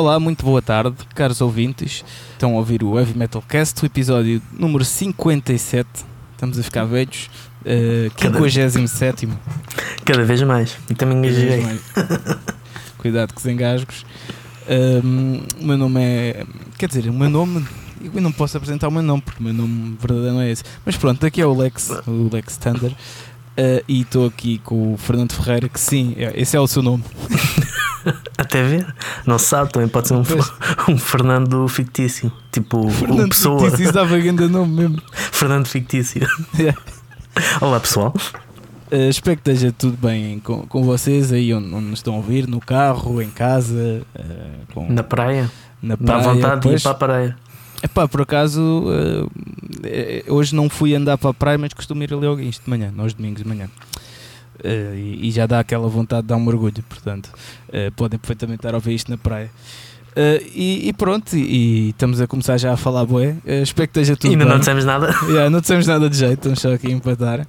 Olá, muito boa tarde, caros ouvintes. Estão a ouvir o Heavy Metal Cast, o episódio número 57. Estamos a ficar velhos. Uh, 57. Cada vez mais. E também engasguei. Cuidado com os engasgos. Um, o meu nome é. Quer dizer, o meu nome. Eu não posso apresentar o meu nome porque o meu nome verdadeiro não é esse. Mas pronto, aqui é o Lex, o Lex Thunder. Uh, e estou aqui com o Fernando Ferreira, que sim, é, esse é o seu nome. Até ver, não se sabe, também pode ser um, um Fernando fictício, tipo Fernando pessoa. Fictício, isso dava grande nome mesmo. Fernando fictício. Yeah. Olá pessoal. Uh, espero que esteja tudo bem com, com vocês aí onde, onde estão a ouvir, no carro, em casa, uh, com, na praia. Na praia. Dá vontade de ir para a praia. Epá, por acaso uh, hoje não fui andar para a praia, mas costumo ir ali ao guincho de manhã, nós domingos de manhã. Uh, e, e, já dá aquela vontade de dar um mergulho, portanto, uh, podem perfeitamente estar a ouvir isto na praia. E, e, pronto, e, e, estamos a começar já a falar boé. espero que esteja tudo Ainda bem. não dissemos nada. yeah, não dissemos nada de jeito, estamos só aqui a empatar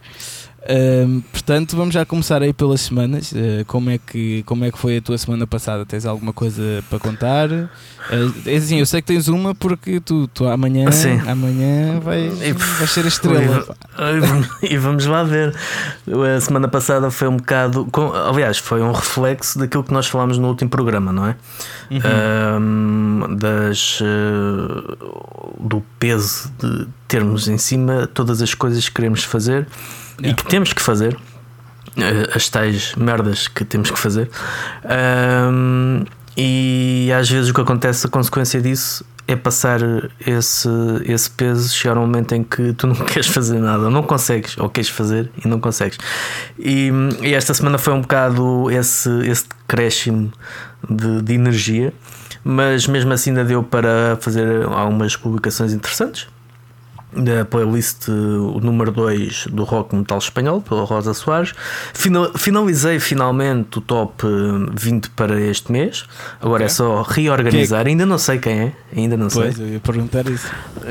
portanto, vamos já começar aí pelas semanas. Uh, como, é que, como é que foi a tua semana passada? Tens alguma coisa para contar? Uh, assim, eu sei que tens uma porque tu, tu amanhã, amanhã vais, vais ser a estrela. E, e vamos lá ver. A semana passada foi um bocado. Com, aliás, foi um reflexo daquilo que nós falámos no último programa, não é? Uhum. Um, das, uh, do peso de termos em cima todas as coisas que queremos fazer yeah. e que temos que fazer, eh, as tais merdas que temos que fazer. Um, e às vezes o que acontece, a consequência disso é passar esse, esse peso, chegar um momento em que tu não queres fazer nada, não consegues, ou queres fazer e não consegues. E, e esta semana foi um bocado esse, esse decréscimo de, de energia, mas mesmo assim ainda deu para fazer algumas publicações interessantes da playlist o número 2 do rock metal espanhol, pela Rosa Soares. Final, finalizei finalmente o top 20 para este mês. Agora okay. é só reorganizar. Ainda não sei quem é, ainda não pois, sei. eu ia perguntar isso.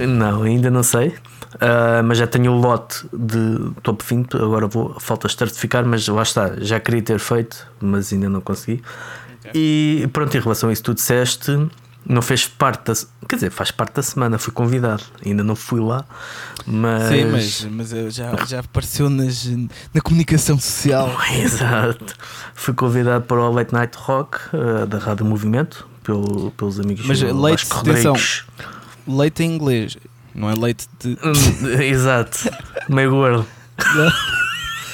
Não, ainda não sei. Uh, mas já tenho o lote de top 20. Agora vou, falta certificar, mas lá está. Já queria ter feito, mas ainda não consegui. Okay. E pronto, em relação a isso, tu disseste não fez parte da. Quer dizer, faz parte da semana, fui convidado, ainda não fui lá, mas. Sim, mas, mas já, já apareceu nas, na comunicação social. Exato. Fui convidado para o Late Night Rock uh, da Rádio Movimento, pelo, pelos amigos Mas leite, atenção, leite em inglês, não é leite de. Exato, meio gordo.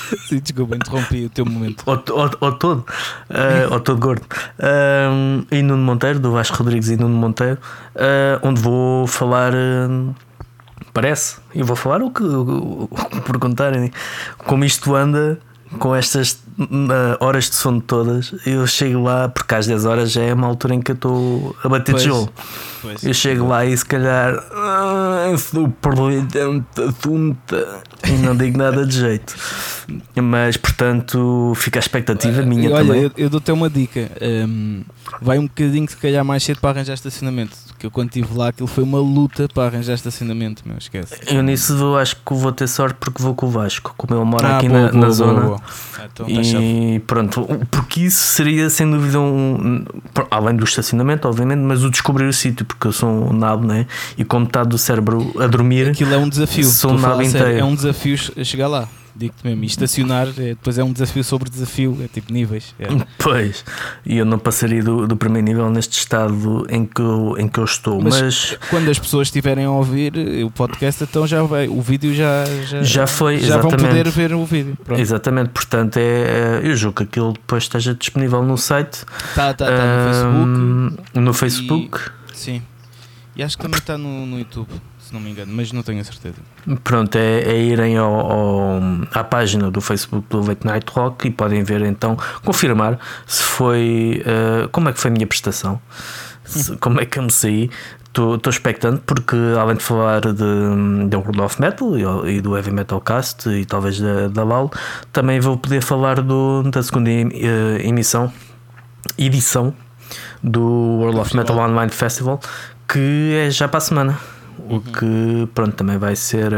Sim, desculpa, interrompi o teu momento. Ou todo, uh, ou todo gordo. Uh, e Nuno Monteiro, do Vasco Rodrigues e Nuno Monteiro, uh, onde vou falar. Uh, parece, e vou falar o que, o, o, perguntarem como isto anda com estas horas de sono todas, eu chego lá, porque às 10 horas já é uma altura em que eu estou a bater tijolo. Eu chego lá e se calhar ah, tunta e não digo nada de jeito. Mas portanto fica a expectativa uh, minha olha, também. Eu, eu dou-te uma dica. Um, vai um bocadinho se calhar mais cedo para arranjar estacionamento. Que eu quando estive lá aquilo foi uma luta para arranjar estacionamento, meu, esquece. Eu nisso acho que vou ter sorte porque vou com o Vasco, como ele mora ah, aqui boa, na, boa, na boa, zona. Ah, então tá e pronto, porque isso seria sem dúvida um. Além do estacionamento, obviamente, mas o descobrir o sítio, porque eu sou um nabo, né? E com metade do cérebro a dormir. Aquilo é um desafio. Sou um nabo inteiro. É um desafio chegar lá. Digo-te mesmo, e estacionar é, depois é um desafio sobre desafio, é tipo níveis. É. Pois, e eu não passaria do, do, primeiro nível neste estado em que eu, em que eu estou. Mas, mas, quando as pessoas estiverem a ouvir o podcast, então já vai, o vídeo já, já, já foi, já exatamente. vão poder ver o vídeo. Pronto. Exatamente, portanto, é, é, eu julgo que aquilo depois esteja disponível no site. Está tá, tá no Facebook. No Facebook. E, sim. E acho que também está no, no YouTube se não me engano, mas não tenho a certeza. Pronto, é, é irem ao, ao, à página do Facebook do Late Night Rock e podem ver então, confirmar se foi. Uh, como é que foi a minha prestação, se, como é que eu me saí. Estou expectante porque, além de falar de, de World of Metal e, e, do Heavy Metal Cast e talvez da, da LAL, também vou poder falar do, da segunda eh, emissão, edição do World of Metal Online Festival, que é já para a semana o que pronto também vai ser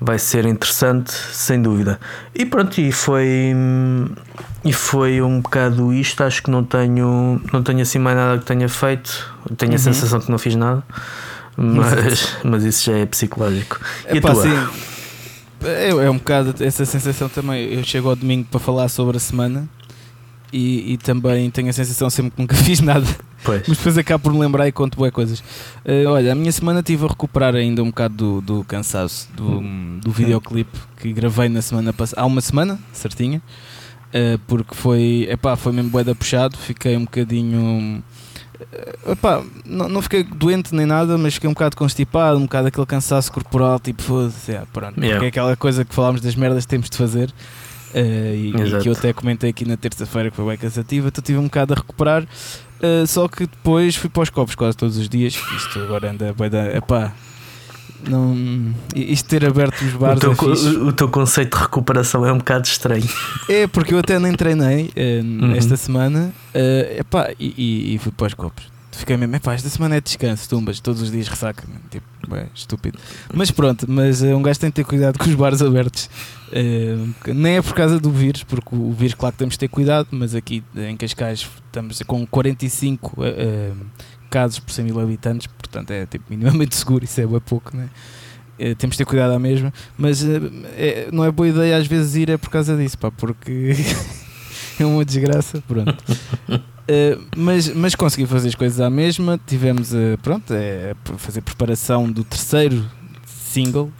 vai ser interessante sem dúvida e pronto e foi e foi um bocado isto. Acho que não tenho, não tenho assim mais nada que tenha feito. Tenho a uhum. sensação que não fiz nada, mas, mas isso já é psicológico. E pá, sim, é, é um bocado essa sensação também. Eu chego ao domingo para falar sobre a semana e, e, também tenho a sensação sempre que nunca fiz nada. Pois. Mas depois acabo por me lembrar e conto boas coisas. Uh, olha, a minha semana estive a recuperar ainda um bocado do, do cansaço do, hum. do videoclipe que gravei na semana passada. Há uma semana, certinha. Uh, porque foi, epá, foi mesmo boeda puxado. Fiquei um bocadinho. Uh, epá, não, não fiquei doente nem nada, mas fiquei um bocado constipado, um bocado aquele cansaço corporal, tipo, foda-se, yeah, pronto. Yeah. Porque é aquela coisa que falámos das merdas que temos de fazer. Uh, e, e, que eu até comentei aqui na terça-feira que foi bem cansativa, então tive um bocado a recuperar. Uh, só que depois fui para os copos quase todos os dias. Isto agora anda bem da. Epá, não, isto ter aberto os bares. O teu, é o teu, conceito de recuperação é um bocado estranho. É, porque eu até nem treinei uh, uhum. esta semana uh, epá, e, e, e fui para os copos fiquei mesmo, epá, esta semana é descanso, tumbas, todos os dias ressaca, tipo, é estúpido. Mas pronto, mas uh, um gajo tem que ter cuidado com os bares abertos. Uh, nem é por causa do vírus, porque o vírus, claro que temos de ter cuidado, mas aqui em Cascais estamos com 45 uh, uh, casos por 100 mil habitantes, portanto é tipo, minimamente seguro, isso é bem pouco, né? Uh, temos de ter cuidado à mesma, mas é, não é boa ideia às vezes ir é por causa disso, pá, porque é uma desgraça, pronto. Uh, mas, mas consegui fazer as coisas à mesma. Tivemos uh, pronto, é, fazer preparação do terceiro single.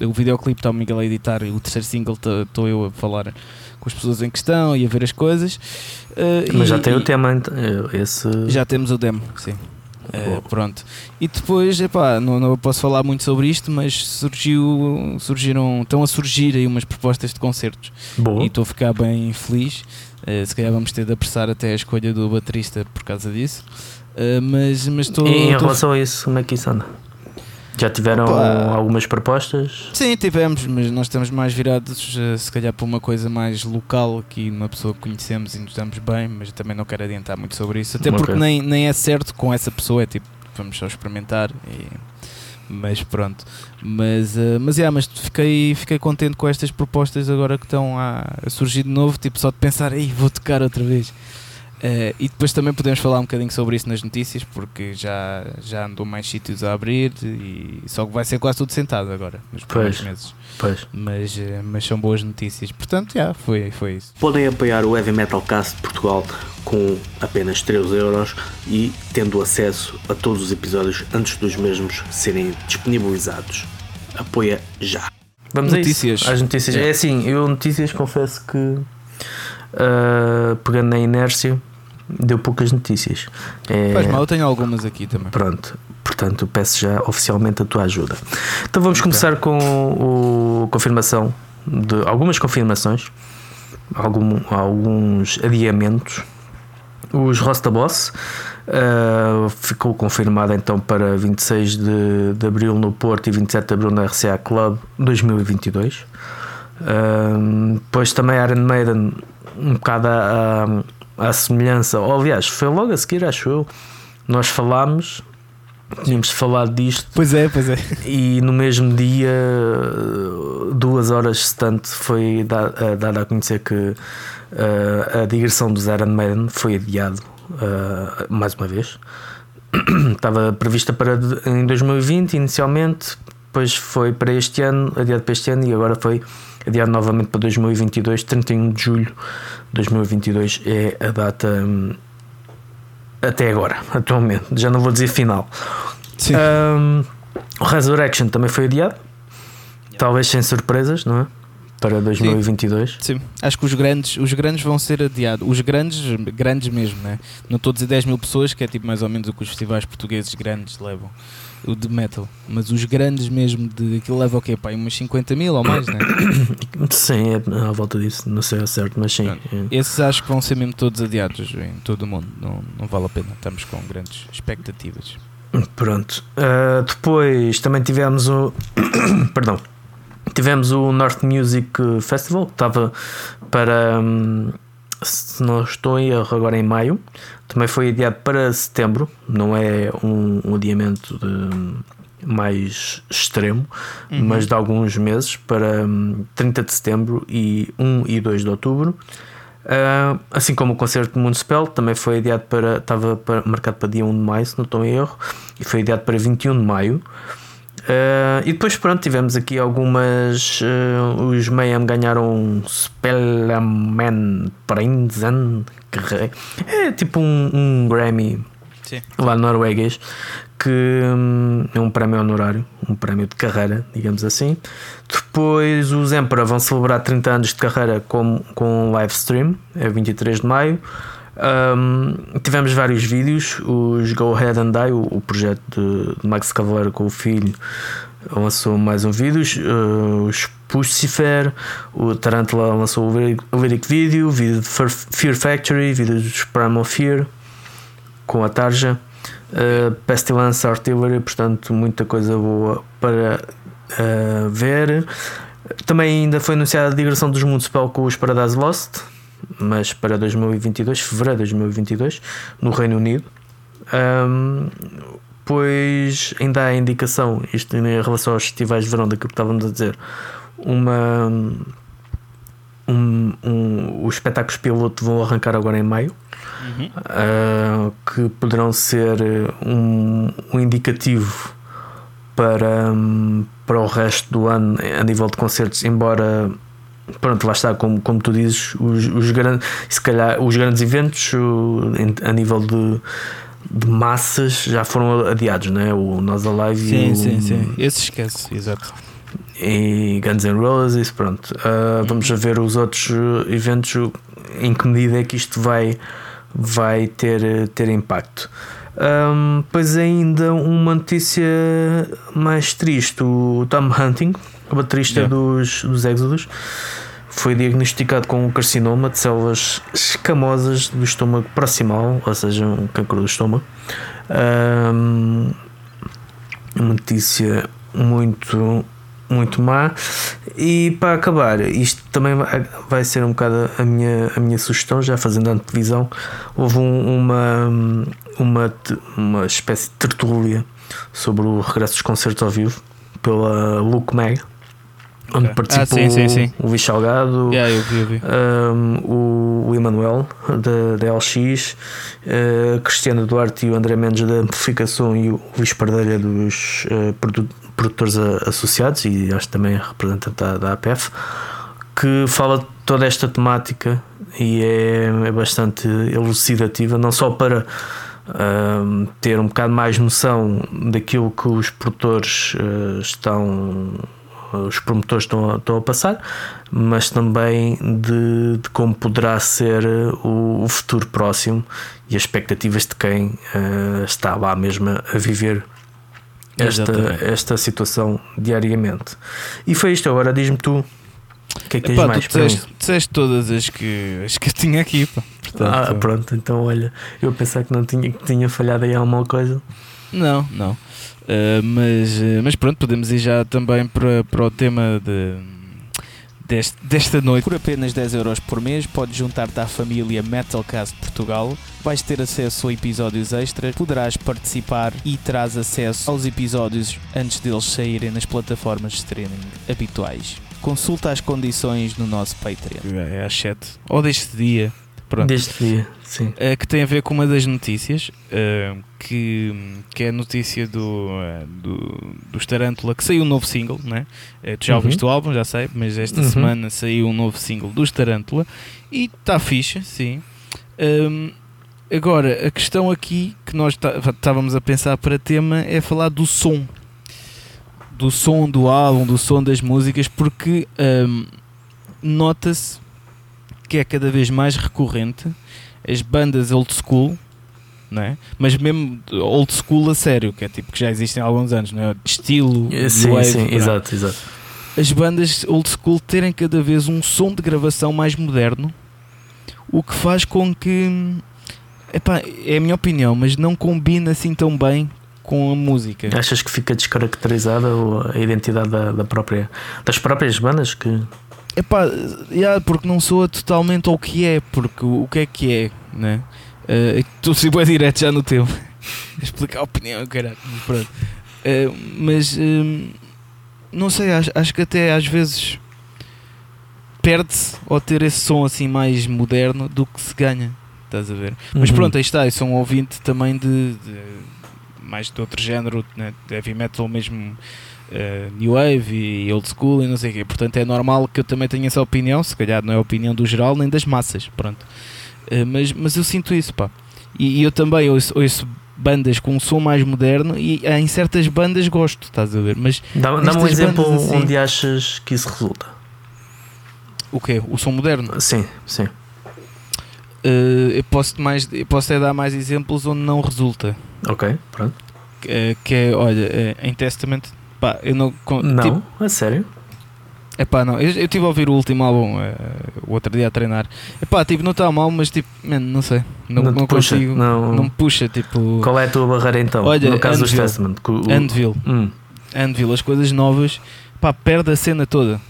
O videoclipe está o Miguel a editar e o terceiro single estou eu a falar com as pessoas em questão e a ver as coisas. Uh, mas e, já tem e, o tema, esse... Já temos o demo, sim. Uh, pronto. E depois, epá, não, não posso falar muito sobre isto, mas surgiu, surgiram, estão a surgir aí umas propostas de concertos. Boa. E estou a ficar bem feliz. Uh, se calhar vamos ter de apressar até a escolha do baterista por causa disso. Uh, mas mas estou. E em relação a isso, como é que isso anda? Já tiveram Opa. algumas propostas? Sim, tivemos, mas nós estamos mais virados, uh, se calhar, para uma coisa mais local aqui, uma pessoa que conhecemos e nos damos bem, mas também não quero adiantar muito sobre isso, até porque nem, nem é certo com essa pessoa, é tipo, vamos só experimentar e mas pronto. Mas, uh, mas, yeah, mas fiquei, fiquei contente com estas propostas agora que estão a, a surgir de novo, tipo só de pensar, ei, vou tocar outra vez. Uh, e depois também podemos falar um bocadinho sobre isso nas notícias, porque já, já andou mais sítios a abrir e só que vai ser quase tudo sentado agora, nos próximos meses. Pois. Mas, uh, mas são boas notícias. Portanto, já, foi, foi isso. Podem apoiar o Heavy Metal Cast de Portugal com apenas 3 euros e tendo acesso a todos os episódios antes dos mesmos serem disponibilizados. Apoia já. Vamos notícias. Às notícias. É. é assim, eu notícias confesso que uh, pegando na inércia deu poucas notícias. É... Faz mal, eu tenho algumas aqui também. Pronto, portanto peço já oficialmente a tua ajuda. Então vamos começar com o confirmação de algumas confirmações, algum, alguns adiamentos. Os Rosta Boss uh, ficou confirmado então para 26 de, de Abril no Porto e 27 de Abril na RCA Club 2022. Uh, depois também Iron Maiden, um bocado a, à semelhança, ou aliás, foi logo a seguir, acho eu, nós falámos, tínhamos falado disto. Pois é, pois é. E no mesmo dia, duas horas tanto, foi dado a conhecer que uh, a digressão do Iron Maiden foi adiado uh, mais uma vez. Estava prevista para em 2020 inicialmente, depois foi para este ano, adiado para este ano e agora foi adiado novamente para 2022, 31 de julho 2022 é a data hum, até agora, atualmente. Já não vou dizer final. Sim. Um, o Resurrection também foi adiado, talvez sem surpresas, não é? Para 2022. Sim. Sim. acho que os grandes, os grandes vão ser adiados. Os grandes, grandes mesmo, né? Não estou a dizer 10 mil pessoas, que é tipo mais ou menos o que os festivais portugueses grandes levam o de metal, mas os grandes mesmo de aquilo leva o quê? Pá, umas 50 mil ou mais, né? Sim, é à volta disso, não sei ao certo, mas sim. É. Esses acho que vão ser mesmo todos adiados em todo o mundo, não, não vale a pena, estamos com grandes expectativas. Pronto, uh, depois também tivemos o. Perdão, tivemos o North Music Festival que estava para. Um, se não estou em erro, agora em maio. Também foi adiado para setembro, não é um, um adiamento mais extremo, uhum. mas de alguns meses, para 30 hum, de setembro e 1 e 2 de outubro. Uh, assim como o concerto de Moonspell também foi adiado para. estava para, marcado para dia 1 de maio, se não estou em erro, e foi adiado para 21 de maio. Uh, e depois, pronto, tivemos aqui algumas. Uh, os Mayhem ganharam Spellman Prinsen, é tipo um, um Grammy Sim. lá norueguês que hum, é um prémio honorário, um prémio de carreira, digamos assim. Depois os Emperor vão celebrar 30 anos de carreira com, com um live stream, é 23 de maio. Um, tivemos vários vídeos, os Go Ahead and Die, o, o projeto de, de, Max Cavaleiro com o filho, lançou mais um vídeo. Uh, os Pucifer, o Tarantula lançou o lyric video, vídeo de Fear Factory, vídeo dos Primal Fear com a Tarja. Uh, Pestilence Artillery, portanto, muita coisa boa para uh, ver. Também ainda foi anunciada a digressão dos Mundos com os Paradise Lost, mas para 2022, fevereiro de 2022, no Reino Unido. Um, pois ainda há indicação, isto em relação aos festivais de verão, daquilo que estávamos a dizer, uma. Um, um, os espetáculos piloto vão arrancar agora em maio uhum. uh, que poderão ser um, um indicativo para, para o resto do ano a nível de concertos, embora pronto, lá está, como, como tu dizes, os, os, grandes, se calhar, os grandes eventos a nível de, de massas já foram adiados, né? o Nós Alive sim, e o, sim, sim, esse esquece, exato. E Guns N' Roses, pronto. Uh, vamos a ver os outros eventos em que medida é que isto vai vai ter, ter impacto. Um, pois ainda uma notícia mais triste: o Tom Hunting, o baterista yeah. dos, dos Exodus, foi diagnosticado com um carcinoma de células escamosas do estômago proximal, ou seja, um cancro do estômago. Um, uma notícia muito muito má. E para acabar, isto também vai ser um bocado a minha, a minha sugestão, já fazendo a antevisão. Houve um, uma, uma, uma espécie de tertúlia sobre o regresso dos concertos ao vivo pela Luke Mag. Onde okay. participou ah, sim, sim, sim. o Luís Salgado, yeah, eu vi, eu vi. Um, o, Emanuel da, LX, uh, Cristiano Duarte e o André Mendes da Amplificação e o Luís Pardelha dos uh, produtores associados e acho também representante da, da APF, que fala de toda esta temática e é, é bastante elucidativa, não só para uh, ter um bocado mais noção daquilo que os produtores uh, estão os promotores estão a, estão a passar, mas também de, de como poderá ser o, o, futuro próximo e as expectativas de quem uh, está lá mesmo a viver esta, esta situação diariamente. E foi isto. Agora diz-me tu o que é que tens mais tu disseste, disseste todas as que, as que eu tinha aqui. Pá. Portanto, ah, pronto. Então, olha, eu pensava que não tinha, que tinha falhado aí alguma coisa. Não, não. Uh, mas, uh, mas pronto, podemos ir já também para, para o tema de deste, desta noite. Por apenas 10 euros por mês, podes juntar-te à família Metalcast Portugal. Vais ter acesso a episódios extras, poderás participar e terás acesso aos episódios antes deles saírem nas plataformas de streaming habituais. Consulta as condições no nosso Patreon. É às 7 ou deste dia Pronto. Deste dia, sim. Uh, que tem a ver com uma das notícias, uh, que, que é a notícia do, uh, do, do Tarantula, que saiu um novo single, né? tu já uhum. ouviste o álbum, já sei, mas esta uhum. semana saiu um novo single do Tarantula e está fixe, sim. Um, agora, a questão aqui que nós estávamos a pensar para tema é falar do som. Do som do álbum, do som das músicas, porque um, nota-se que é cada vez mais recorrente as bandas old school, não é? mas mesmo old school a sério, que é tipo que já existem há alguns anos, não é? estilo, eh, sim, wave, sim, exato, exato. As bandas old school terem cada vez um som de gravação mais moderno, o que faz com que epá, é a minha opinião, mas não combina assim tão bem com a música. Achas que fica descaracterizada a identidade da, da própria, das próprias bandas que Epá, yeah, porque não soa totalmente ao que é, porque o, o que é que é, né? Uh, Estou uh, bem direto já no tempo. Explicar a opinião, caralho. Pronto. Uh, mas uh, não sei, acho, acho que até às vezes perde-se ao ter esse som assim mais moderno do que se ganha. Estás a ver? Mas Uhum. pronto, aí está. Eu sou um ouvinte também de, de mais de outro género, né? heavy metal mesmo. Eh, new Wave e Old School e não sei o quê, portanto é normal que eu também tenha essa opinião. Se calhar não é a opinião do geral nem das massas, pronto. Eh, mas, mas eu sinto isso, pá. E, e eu também ouço, ouço bandas com um som mais moderno e em certas bandas gosto, estás a ver? Mas Dá- Dá-me um Nestas exemplo assim- onde achas que isso resulta. o quê? O som moderno? Sim, sim. Eh, eu posso mais, eu posso é dar mais exemplos onde não resulta. Ok, pronto. Que é, olha, em Testament, pá, eu não. Não, Tipo, a sério? epá, não, eu, estive a ouvir o último álbum eh, o outro dia a treinar. Epá, tipo, não está mal, mas tipo, man, não sei, não, Não não, puxa, consigo, não- não me puxa, tipo, Qual é a tua barreira então? Olha, no caso dos Anvil. Testament. que o- Anvil, Hum, Anvil, as coisas novas, pá, perde a cena toda.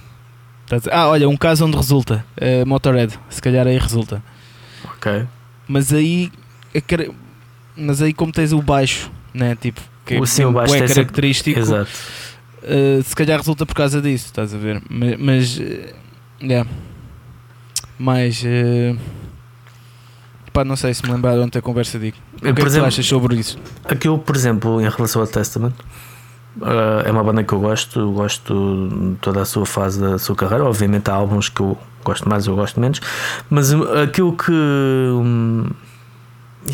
A- Ah, olha, um caso onde resulta, eh, Motorhead, se calhar aí resulta. ok. Mas aí, é mas aí como tens o baixo, né, tipo, que O sim, o baixo é sempre- característico, Exato. Uh, se calhar resulta por causa disso, estás a ver? Mas, mas uh, yeah. mas uh, pá, não sei se me lembrar ontem a conversa digo. O que é que tu achas sobre isso? Aquilo, por exemplo, em relação ao Testament, eh, é uma banda que eu gosto, eu gosto de toda a sua fase da sua carreira. Obviamente, há álbuns que eu gosto mais ou gosto menos, mas aquilo que. hum,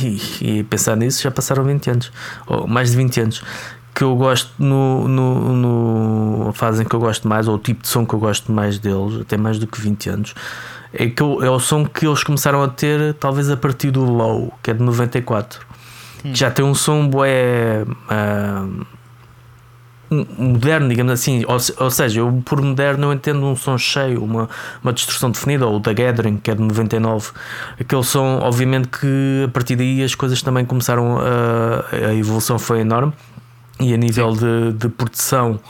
e, e pensar nisso já passaram 20 anos, ou mais de 20 anos. Que eu gosto no, no, no a fase em que eu gosto mais, ou o tipo de som que eu gosto mais deles, até mais do que 20 anos, é, que eu- é o som que eles começaram a ter, talvez a partir do Low, que é de 94 Hum. já tem um som bué um- moderno, digamos assim. Ou, ou seja, eu por moderno eu entendo um som cheio, uma, uma distorção definida, ou o The Gathering, que é de 99. Aquele som, obviamente que a partir daí as coisas também começaram a. a evolução foi enorme. E a nível de, de produção,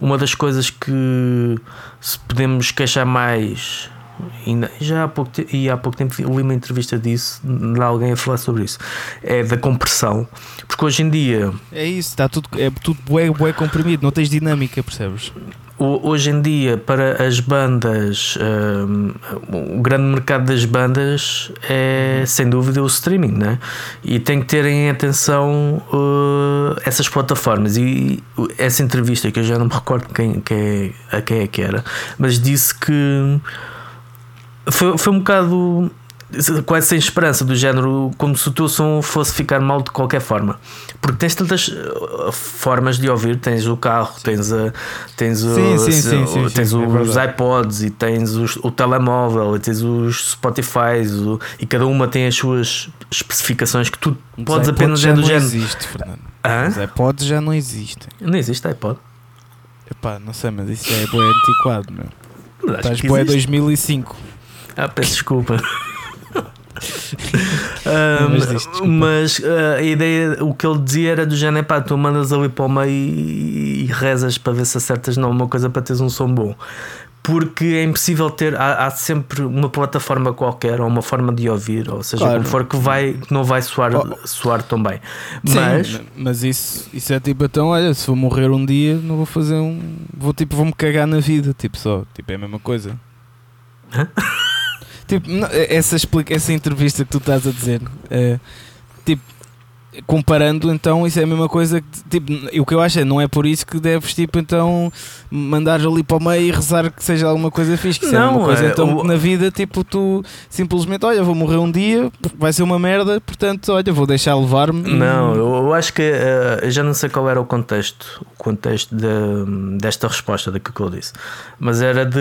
uma das coisas que se podemos queixar mais. Já há pouco, e há pouco tempo li uma entrevista disso de alguém a falar sobre isso é da compressão porque hoje em dia É isso, está tudo, é tudo bué, bué comprimido, não tens dinâmica, percebes? hoje em dia para as bandas hum, o grande mercado das bandas é sem dúvida o streaming né? e tem que terem atenção uh, essas plataformas e essa entrevista que eu já não me recordo quem, quem é, a quem é que era mas disse que foi, foi um bocado quase sem esperança do género como se o teu som fosse ficar mal de qualquer forma porque tens tantas uh, formas de ouvir tens o carro tens a tens, o- Sim, sim, sim, sim, tens é os iPods e tens os- o telemóvel e tens os Spotify e cada uma tem as suas especificações que tu Os podes apenas já dizer do não género existe, Fernando. Hã? Os iPods já não existem. não existe iPod Epá, não sei, mas isso já é bué antiquado, meu. Estás existe. 2005. Ah, peço desculpa. Ahm, Mas ah, a ideia, o que ele dizia era do género: pá, tu mandas ali para o meio e, e rezas para ver se acertas não uma coisa para teres um som bom. Porque é impossível ter, há, há sempre uma plataforma qualquer ou uma forma de ouvir, ou seja, Claro. como for que vai, que não vai soar, Oh. soar tão bem. Sim, Mas mas isso, isso é tipo, então, olha, se vou morrer um dia, não vou fazer um. Vou tipo, vou-me cagar na vida, tipo, só. Tipo, é a mesma coisa. Hã? tipo, não, essa, essa entrevista que tu estás a dizer, é, tipo, comparando, então, isso é a mesma coisa que, tipo, o que eu acho é, não é por isso que deves, tipo, então, mandar ali para o meio e rezar que seja alguma coisa fixe. Que é Não, uma coisa, é, então, o- na vida, tipo, tu simplesmente, olha, vou morrer um dia, vai ser uma merda, portanto, olha, vou deixar levar-me. Não, eu, eu acho que eu já não sei qual era o contexto, o contexto de- desta resposta daquilo que eu disse, mas era de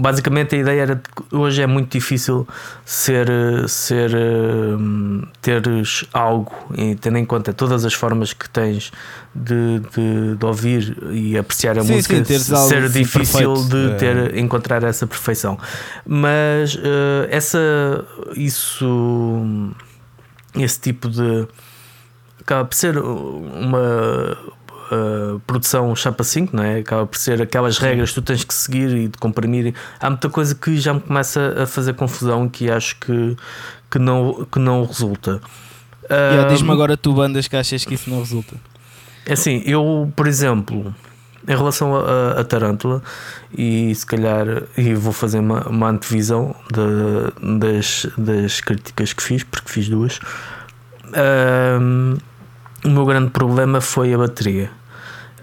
basicamente a ideia era de que hoje é muito difícil ser, ser eh, teres algo e tendo em conta todas as formas que tens de, de, de ouvir e apreciar a Sim, música, sim, algo ser difícil perfeito. de ter encontrar essa perfeição. Mas eh, essa isso esse tipo de acaba por ser uma uh, produção chapa 5, não é? Acaba por ser aquelas regras que tu tens que seguir e de comprimir. Há muita coisa que já me começa a fazer confusão que acho que, que, não, que não resulta. Yeah, Ah, Diz-me agora tu bandas que achas que isso não resulta. é assim, eu, por exemplo, em relação a, a Tarântula, e se calhar e vou fazer uma, uma antevisão de, das, das críticas que fiz, porque fiz duas. Um, o meu grande problema foi a bateria.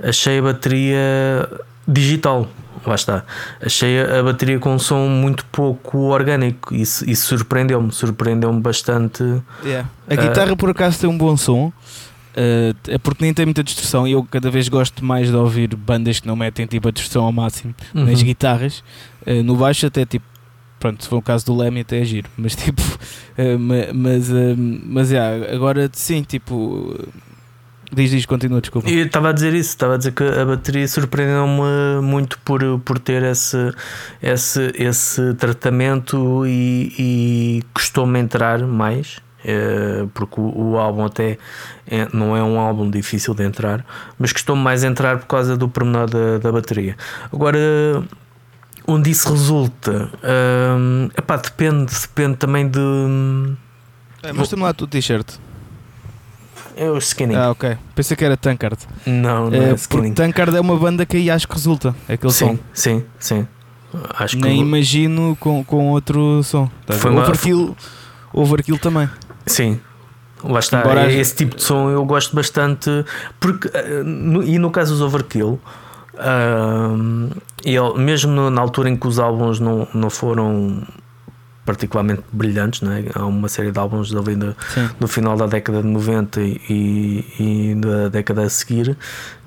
Achei a bateria digital, lá está. Achei a bateria com um som muito pouco orgânico. Isso, isso surpreendeu-me, surpreendeu-me bastante. Yeah. A guitarra, uh, por acaso, tem um bom som. Uh, é porque nem tem muita distorção e eu cada vez gosto mais de ouvir bandas que não metem tipo a distorção ao máximo uhum. nas guitarras. Uh, no baixo até tipo, pronto, se for o caso do Lemmy até é giro, mas tipo, uh, mas, mas yeah, agora sim, tipo, Diz, diz, continua, desculpa. Eu estava a dizer isso, estava a dizer que a bateria surpreendeu-me muito por, por ter esse, esse, esse tratamento e, e custou-me entrar mais. É, porque o, o, álbum até é, não é um álbum difícil de entrar, mas custou-me mais entrar por causa do pormenor da, da bateria. Agora, onde isso resulta, hum, epá, depende, depende também de. É, Mostra-me lá o t-shirt. É o Skinny. Ah, ok. Pensei que era Tankard. Não, não é, é Skinny. Tankard é uma banda que aí acho que resulta. Aquele sim, som. Sim, sim. Acho Nem que... imagino com, com outro som. Tá Foi uma... Overkill, Overkill também. Sim. Lá está. Embora esse tipo de som eu gosto bastante. Porque, eh, e no caso dos Overkill, uh, mesmo na altura em que os álbuns não, não foram particularmente brilhantes, não é? há uma série de álbuns ali no, no final da década de 90 e, e da década a seguir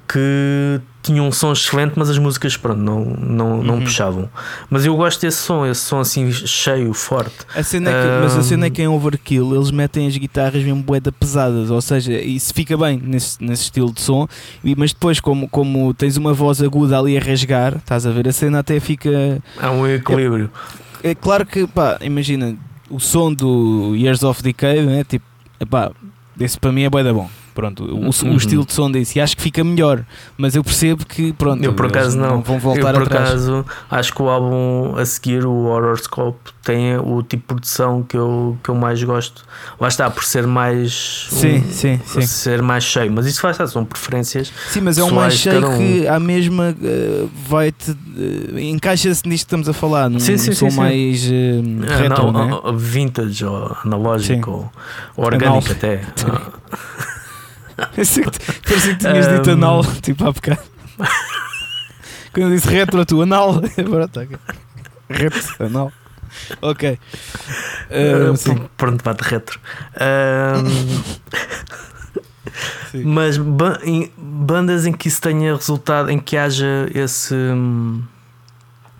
que tinham um som excelente, mas as músicas pronto, não, não, uhum. não puxavam. Mas eu gosto desse som, esse som assim cheio, forte. A cena é que, um... Mas a cena é que em Overkill eles metem as guitarras mesmo boeda pesadas, ou seja, isso fica bem nesse, nesse estilo de som, mas depois, como, como tens uma voz aguda ali a rasgar, estás a ver, a cena até fica. Há um equilíbrio. É, é claro que, pá, imagina, o som do Years of Decay, né? Tipo, pá, esse para mim é bué da bom. Pronto, o, uhum. o, estilo de som desse. E acho que fica melhor. Mas eu percebo que, pronto, eu por acaso não. não vão voltar eu, por atrás. acaso, acho que o álbum a seguir, o Horoscope, tem o tipo de produção que eu, que eu mais gosto. Lá está, por ser mais. Sim, um, sim, sim. Ser mais cheio. Mas isso faz, são preferências. Sim, mas é um mais cheio um. que a mesma uh, vai-te. Uh, encaixa-se nisto que estamos a falar. Num, sim, sim, som sim, mais uh, retro, não, né? vintage ou analógico ou orgânico até. Parecia que tinhas dito anal, tipo há bocado. Quando eu disse retro, a tua anal. Agora está aqui. Retro, anal. Ok. Uh, pronto, bate retro. Uh, mas ba bandas em que isso tenha resultado, em que haja esse. Hum,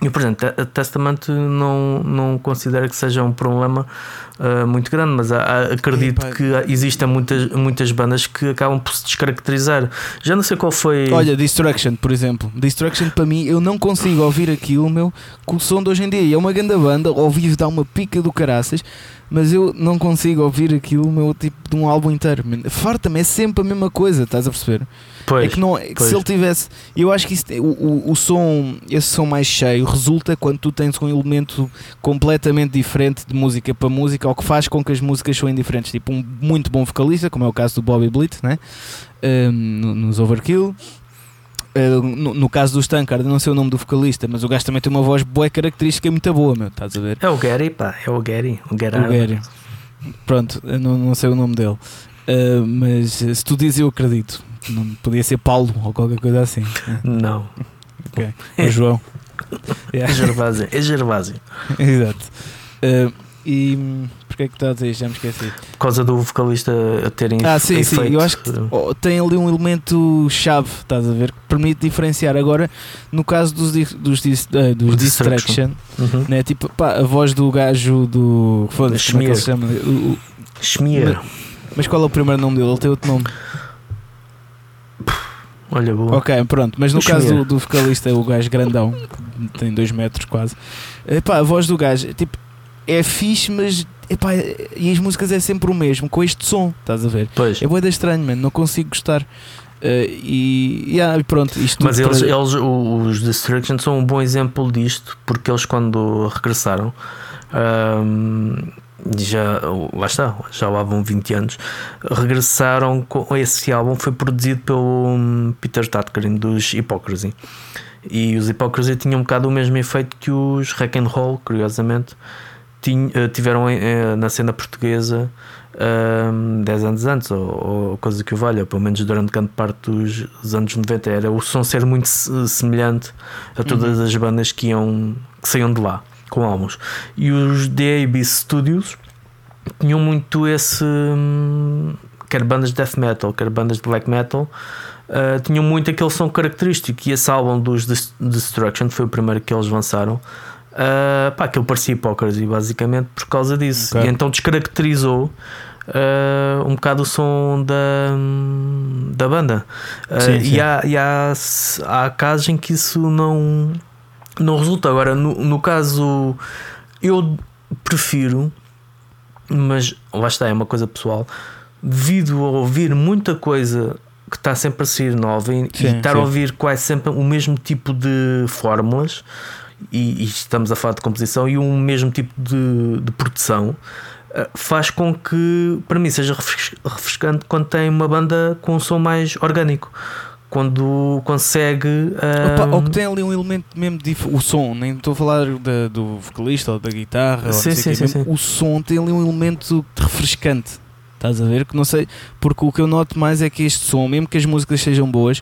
eu, por exemplo, a Testament não, não considero que seja um problema uh, muito grande, mas há, acredito que existem muitas, muitas bandas que acabam por se descaracterizar. Já não sei qual foi. Olha, Destruction, por exemplo. Destruction, para mim, eu não consigo ouvir aquilo, meu, com o som de hoje em dia. É uma grande banda, ao vivo dá uma pica do caraças, mas eu não consigo ouvir aquilo, meu, tipo de um álbum inteiro. Farta-me, é sempre a mesma coisa, estás a perceber? Pois, é que, não, é que se ele tivesse. Eu acho que isso, o, o, o, som, esse som mais cheio, resulta quando tu tens um elemento completamente diferente de música para música, ou que faz com que as músicas soem diferentes. Tipo, um muito bom vocalista, como é o caso do Bobby Blitz, né? Um, nos Overkill. Uh, no, no, caso do Stankard, não sei o nome do vocalista, mas o gajo também tem uma voz boa característica muito boa, meu, estás a ver? É o Gary, pá, é o Gary, o, o Gary. Pronto, não, não sei o nome dele, uh, mas se tu dizes, eu acredito. Não podia ser Paulo ou qualquer coisa assim. Não. Ok. É João. Yeah. É Gervásio. É Gervásio. Exato. Uh, e porquê é que estás a dizer? Já me esqueci. Por causa do vocalista terem Ah, sim, efeito. sim. Eu acho que oh, tem ali um elemento chave, estás a ver? Que permite diferenciar. Agora, no caso dos, dos, uh, dos Distraction, uhum. né? tipo, pá, a voz do gajo do. Foda-se, como é que ele se chama? O, Schmier. Mas, mas qual é o primeiro nome dele? Ele tem outro nome. Olha, boa. Ok, pronto. Mas no Deixa caso do, do, vocalista, o gajo grandão, tem 2 metros quase. Epá, a voz do gajo, tipo, é fixe, mas epá, e as músicas é sempre o mesmo, com este som, estás a ver? Pois. É boeda estranho, mano, não consigo gostar. Uh, e yeah, pronto, isto Mas eles, para... eles, os Destruction, são um bom exemplo disto, porque eles, quando regressaram, um, já lá está, já lá vão 20 anos, regressaram com esse álbum foi produzido pelo hum, Peter Tatkerin dos Hypocrisy. E os Hypocrisy tinham um bocado o mesmo efeito que os Rock and Roll, curiosamente, eh, tiveram eh, na cena portuguesa um, 10 anos antes, ou, ou, coisa que o valha, pelo menos durante grande parte dos, dos, anos 90, era o som ser muito semelhante a todas uhum. as bandas que iam que saíam de lá com álbuns. E os DAB Studios tinham muito esse. Hum, quer bandas de death metal, quer bandas de black metal, uh, tinham muito aquele som característico. E esse álbum dos Destruction foi o primeiro que eles lançaram. Uh, pá, aquilo parecia Hypocrisy basicamente por causa disso. Okay. E então descaracterizou uh, um bocado o som da, da banda. Uh, sim, sim. E, há, e há, há casos em que isso não, não resulta. Agora, no, no caso, eu prefiro, mas lá está, é uma coisa pessoal, devido a ouvir muita coisa que está sempre a sair nova e, sim, e estar a ouvir quase sempre o mesmo tipo de fórmulas e, e, estamos a falar de composição e um mesmo tipo de, de produção eh, faz com que para mim seja refrescante quando tem uma banda com um som mais orgânico quando consegue. Um... Opa, ou que tem ali um elemento mesmo de o som, nem estou a falar da, do vocalista ou da guitarra, sim, sim, sim, sim, o som tem ali um elemento refrescante. Estás a ver? Que não sei, porque o que eu noto mais é que este som, mesmo que as músicas sejam boas,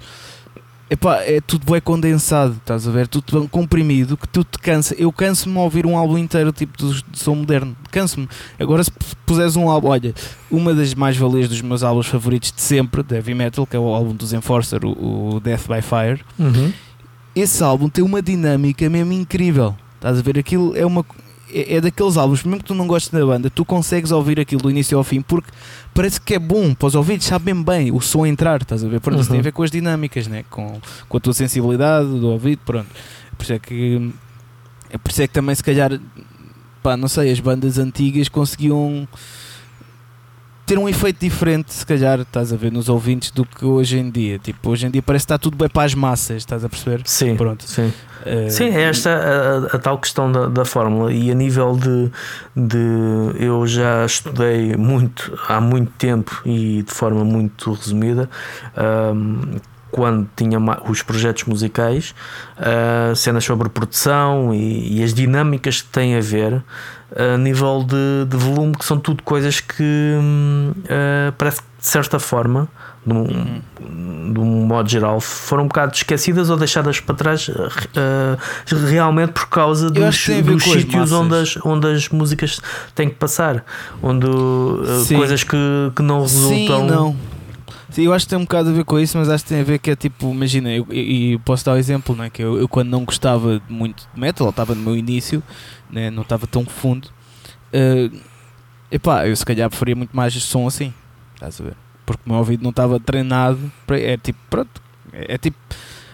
Epá, é tudo bem condensado, estás a ver? Tudo tão comprimido que tu te cansa. Eu canso-me a ouvir um álbum inteiro tipo de som moderno. Canso-me. Agora, se puseres um álbum, olha, uma das mais-valias dos meus álbuns favoritos de sempre, de heavy metal, que é o álbum dos Enforcer, o, o Death by Fire, uhum. esse álbum tem uma dinâmica mesmo incrível. Estás a ver? Aquilo é uma é, é, daqueles álbuns, mesmo que tu não gostes da banda, tu consegues ouvir aquilo do início ao fim porque parece que é bom para os ouvidos, sabe bem bem o som entrar, estás a ver? Pronto, uhum. isso tem a ver com as dinâmicas, né? com, com a tua sensibilidade do ouvido, pronto. Por isso é que, é por isso é que também, se calhar, pá, não sei, as bandas antigas conseguiam ter um efeito diferente, se calhar, estás a ver, nos ouvintes do que hoje em dia. Tipo, hoje em dia parece que está tudo bem para as massas, estás a perceber? Sim, Pronto. sim. Uh... Sim, é esta a, a, tal questão da, da fórmula e a nível de, de. Eu já estudei muito, há muito tempo e de forma muito resumida. Um, quando tinha os projetos musicais, uh, cenas sobre produção e, e, as dinâmicas que têm a ver a nível de, de volume, que são tudo coisas que uh, parece que de certa forma, de um, uhum. de um modo geral, foram um bocado esquecidas ou deixadas para trás uh, realmente por causa dos, dos sítios onde as, onde as músicas têm que passar, onde uh, coisas que, que não resultam. Sim, não. Sim, eu acho que tem um bocado a ver com isso, mas acho que tem a ver que é tipo, imagina, eu posso dar o um exemplo, né, que eu, eu, quando não gostava muito de metal, estava no meu início, né, não estava tão fundo, uh, epá, eu se calhar preferia muito mais som assim, estás a ver? Porque o meu ouvido não estava treinado, é tipo, pronto, é, é tipo,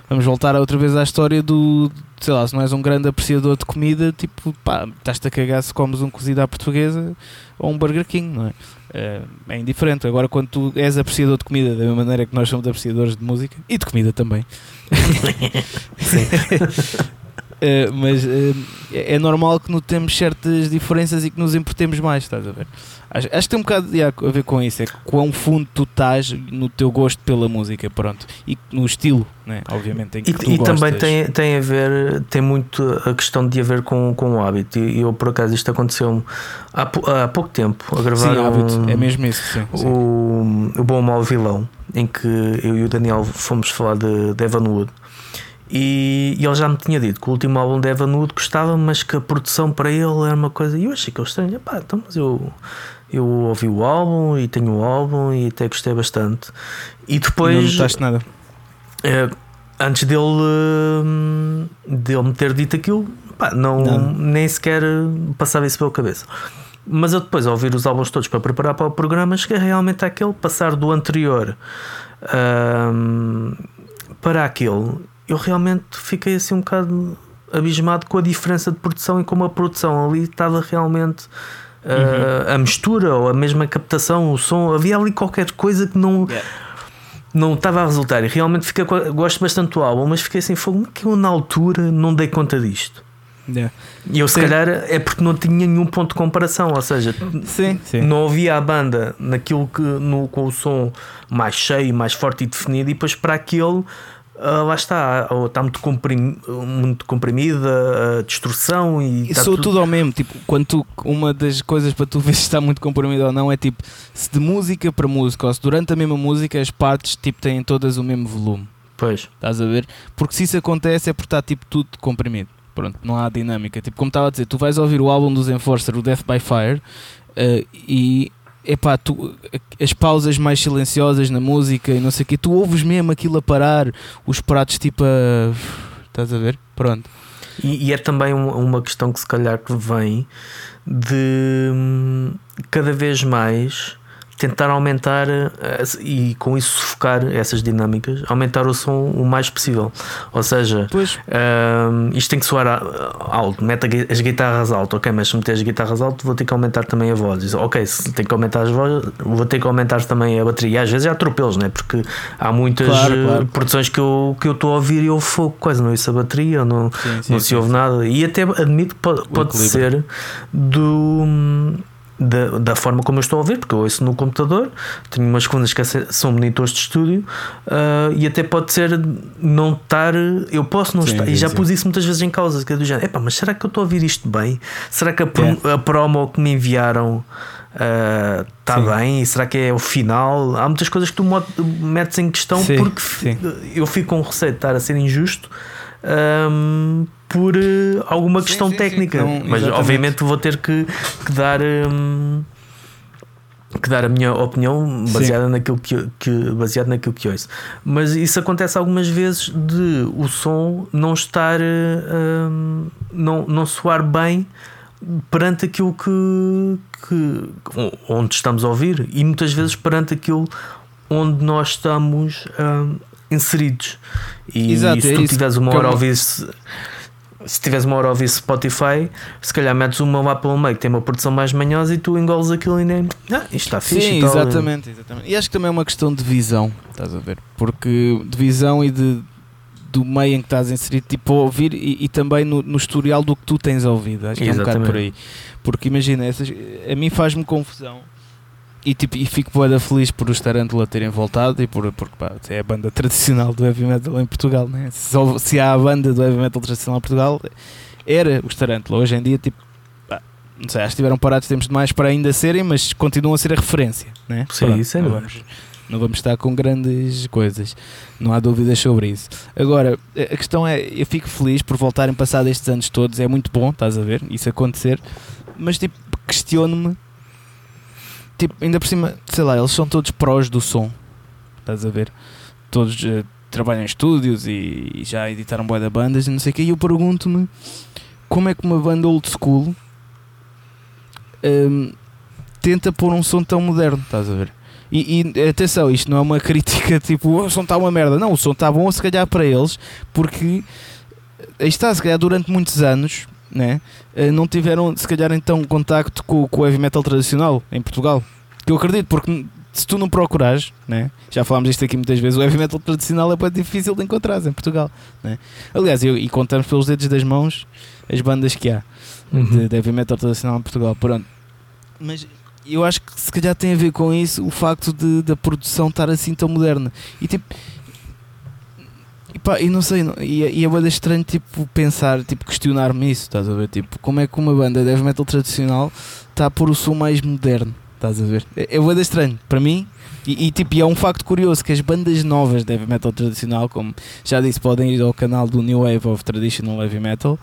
vamos voltar outra vez à história do, sei lá, se não és um grande apreciador de comida, tipo, pá, estás-te a cagar se comes um cozido à portuguesa ou um Burger King, não é? é? é indiferente. Agora, quando tu és apreciador de comida, da mesma maneira que nós somos apreciadores de música e de comida também, Uh, mas uh, é normal que notemos certas diferenças e que nos importemos mais, estás a ver? Acho, acho que tem um bocado a ver com isso, é quão fundo tu estás no teu gosto pela música, pronto, e no estilo, né? obviamente. E, e também tem, tem a ver, tem muito a questão de haver com, com o hábito. E eu, por acaso, isto aconteceu há, há pouco tempo a gravar. Sim, hábito, um, é mesmo isso. Sim, sim. O, o Bom Mal Vilão, em que eu e o Daniel fomos falar de, de Evan Wood. E, e, ele já me tinha dito que o último álbum de Evan Wood gostava, mas que a produção para ele era uma coisa. E eu achei que eu estranho. Pá, então, mas eu, eu ouvi o álbum e tenho o álbum e até gostei bastante. E depois. Não notaste nada? É, antes dele, hum, dele me ter dito aquilo, pá, não, não, nem sequer passava isso pela cabeça. Mas eu depois, ao ouvir os álbuns todos para preparar para o programa, cheguei realmente àquele, passar do anterior um, para aquele eu realmente fiquei assim um bocado abismado com a diferença de produção e como a produção ali estava realmente uh, uhum. a mistura ou a mesma captação, o som, havia ali qualquer coisa que não. Yeah. Não estava a resultar e realmente fiquei, gosto bastante do álbum, mas fiquei assim, fogo, que eu na altura não dei conta disto. Yeah. E eu, se Sim. calhar, é porque não tinha nenhum ponto de comparação. Ou seja, Sim, sim. não ouvia a banda naquilo que, no, com o som mais cheio, mais forte e definido, e depois para aquele. Ah, lá está, ou está muito, comprim, muito comprimida a distorção e está sou tudo- tudo ao mesmo, tipo, quando tu, uma das coisas para tu ver se está muito comprimido ou não é tipo, se de música para música, ou se durante a mesma música as partes tipo, têm todas o mesmo volume, Pois, estás a ver? Porque se isso acontece é porque está tipo tudo comprimido, pronto, não há dinâmica. Tipo, como estava a dizer, tu vais ouvir o álbum dos Enforcer, o Death by Fire, eh, e epá, tu, as pausas mais silenciosas na música e não sei o que, tu ouves mesmo aquilo a parar, os pratos tipo a. Estás a ver? Pronto. E, e é também um- uma questão que se calhar que vem de hum, cada vez mais tentar aumentar eh, e com isso sufocar essas dinâmicas, aumentar o som o mais possível. Ou seja, Pois, hum, isto tem que soar alto, mete as guitarras alto, ok, mas se meter as guitarras alto vou ter que aumentar também a voz. Ok, se tem que aumentar as vozes, vou ter que aumentar também a bateria. E às vezes é atropelos, né? porque há muitas Claro, eh, claro. produções que eu que eu estou a ouvir e eu fogo, quase não ouço a bateria, não, Sim, sim, não se ouve sim. nada. E até admito que pode, pode ser do. Da, da forma como eu estou a ouvir, porque eu ouço no computador, tenho umas colunas que são monitores de estúdio ah, e até pode ser não estar. Eu posso não Sim, estar, sim, e já sim. pus isso muitas vezes em causa, que é do género, epá, mas será que eu estou a ouvir isto bem? Será que a, prom- a promo que me enviaram está Sim. bem? E será que é o final? Há muitas coisas que tu metes em questão porque eu fico com receio de estar a ser injusto hum, por eh, alguma Sim, questão sim, sim. técnica. Não, Mas exatamente. obviamente vou ter que, que dar. hum, que dar a minha opinião baseada naquilo que, que baseado naquilo que ouço. Mas isso acontece algumas vezes de o som não estar hum, não, não soar bem perante aquilo que, que onde estamos a ouvir e muitas vezes perante aquilo onde nós estamos hum, inseridos. E Exato, se é tu isso tiveres uma é hora a ouvir se, tiveres uma hora a ouvir Spotify, se calhar metes uma lá pelo meio que tem uma produção mais manhosa e tu engoles aquilo e nem. Ah, isto está fixe. Sim, e tal. exatamente, exatamente. E acho que também é uma questão de visão, estás a ver? Porque de visão e de, do meio em que estás inserido, tipo, a ouvir e, e também no, no historial do que tu tens ouvido. Acho que é um bocado por aí. Porque imagina, essas, a mim faz-me confusão e, tipo, e fico boeda feliz por os Tarantula terem voltado e por, porque pá, é a banda tradicional do heavy metal em Portugal, né? se, se há a banda do heavy metal tradicional em Portugal, era os Tarantula. Hoje em dia, tipo, pá, não sei, acho que estiveram parados tempos demais para ainda serem, mas continuam a ser a referência, né? Sim, Pronto, sem não dúvida. vamos, não vamos estar com grandes coisas, não há dúvidas sobre isso. Agora, a a questão é, eu fico feliz por voltarem passado estes anos todos, é muito bom, estás a ver, isso acontecer, mas tipo, questiono-me, tipo, ainda por cima, sei lá, eles são todos prós do som, estás a ver, todos eh, trabalham em estúdios e, e já editaram boa da bandas e não sei o que, e eu pergunto-me como é que uma banda old school hum, tenta pôr um som tão moderno, estás a ver? E, e, atenção, isto não é uma crítica tipo "Oh, o som está uma merda, não, o som está bom se calhar para eles, porque aí está, se calhar durante muitos anos né, eh, não tiveram se calhar então contacto com, com o heavy metal tradicional em Portugal. Que eu acredito, porque se tu não procurares, né, já falámos isto aqui muitas vezes, o heavy metal tradicional é bem difícil de encontrar em Portugal. Né? Aliás, eu, e contamos pelos dedos das mãos as bandas que há Uhum. de, de heavy metal tradicional em Portugal. Pronto. Mas eu acho que se calhar tem a ver com isso o facto de, da produção estar assim tão moderna. E tipo. Pá, e não sei, não- e, é- é banda estranho tipo, pensar, tipo, questionar-me isso, estás a ver? Tipo, como é que uma banda de heavy metal tradicional está a pôr o som mais moderno, estás a ver? É, é banda estranho, para mim, e, e, tipo, e é um facto curioso que as bandas novas de heavy metal tradicional, como já disse, podem ir ao canal do New Wave of Traditional Heavy Metal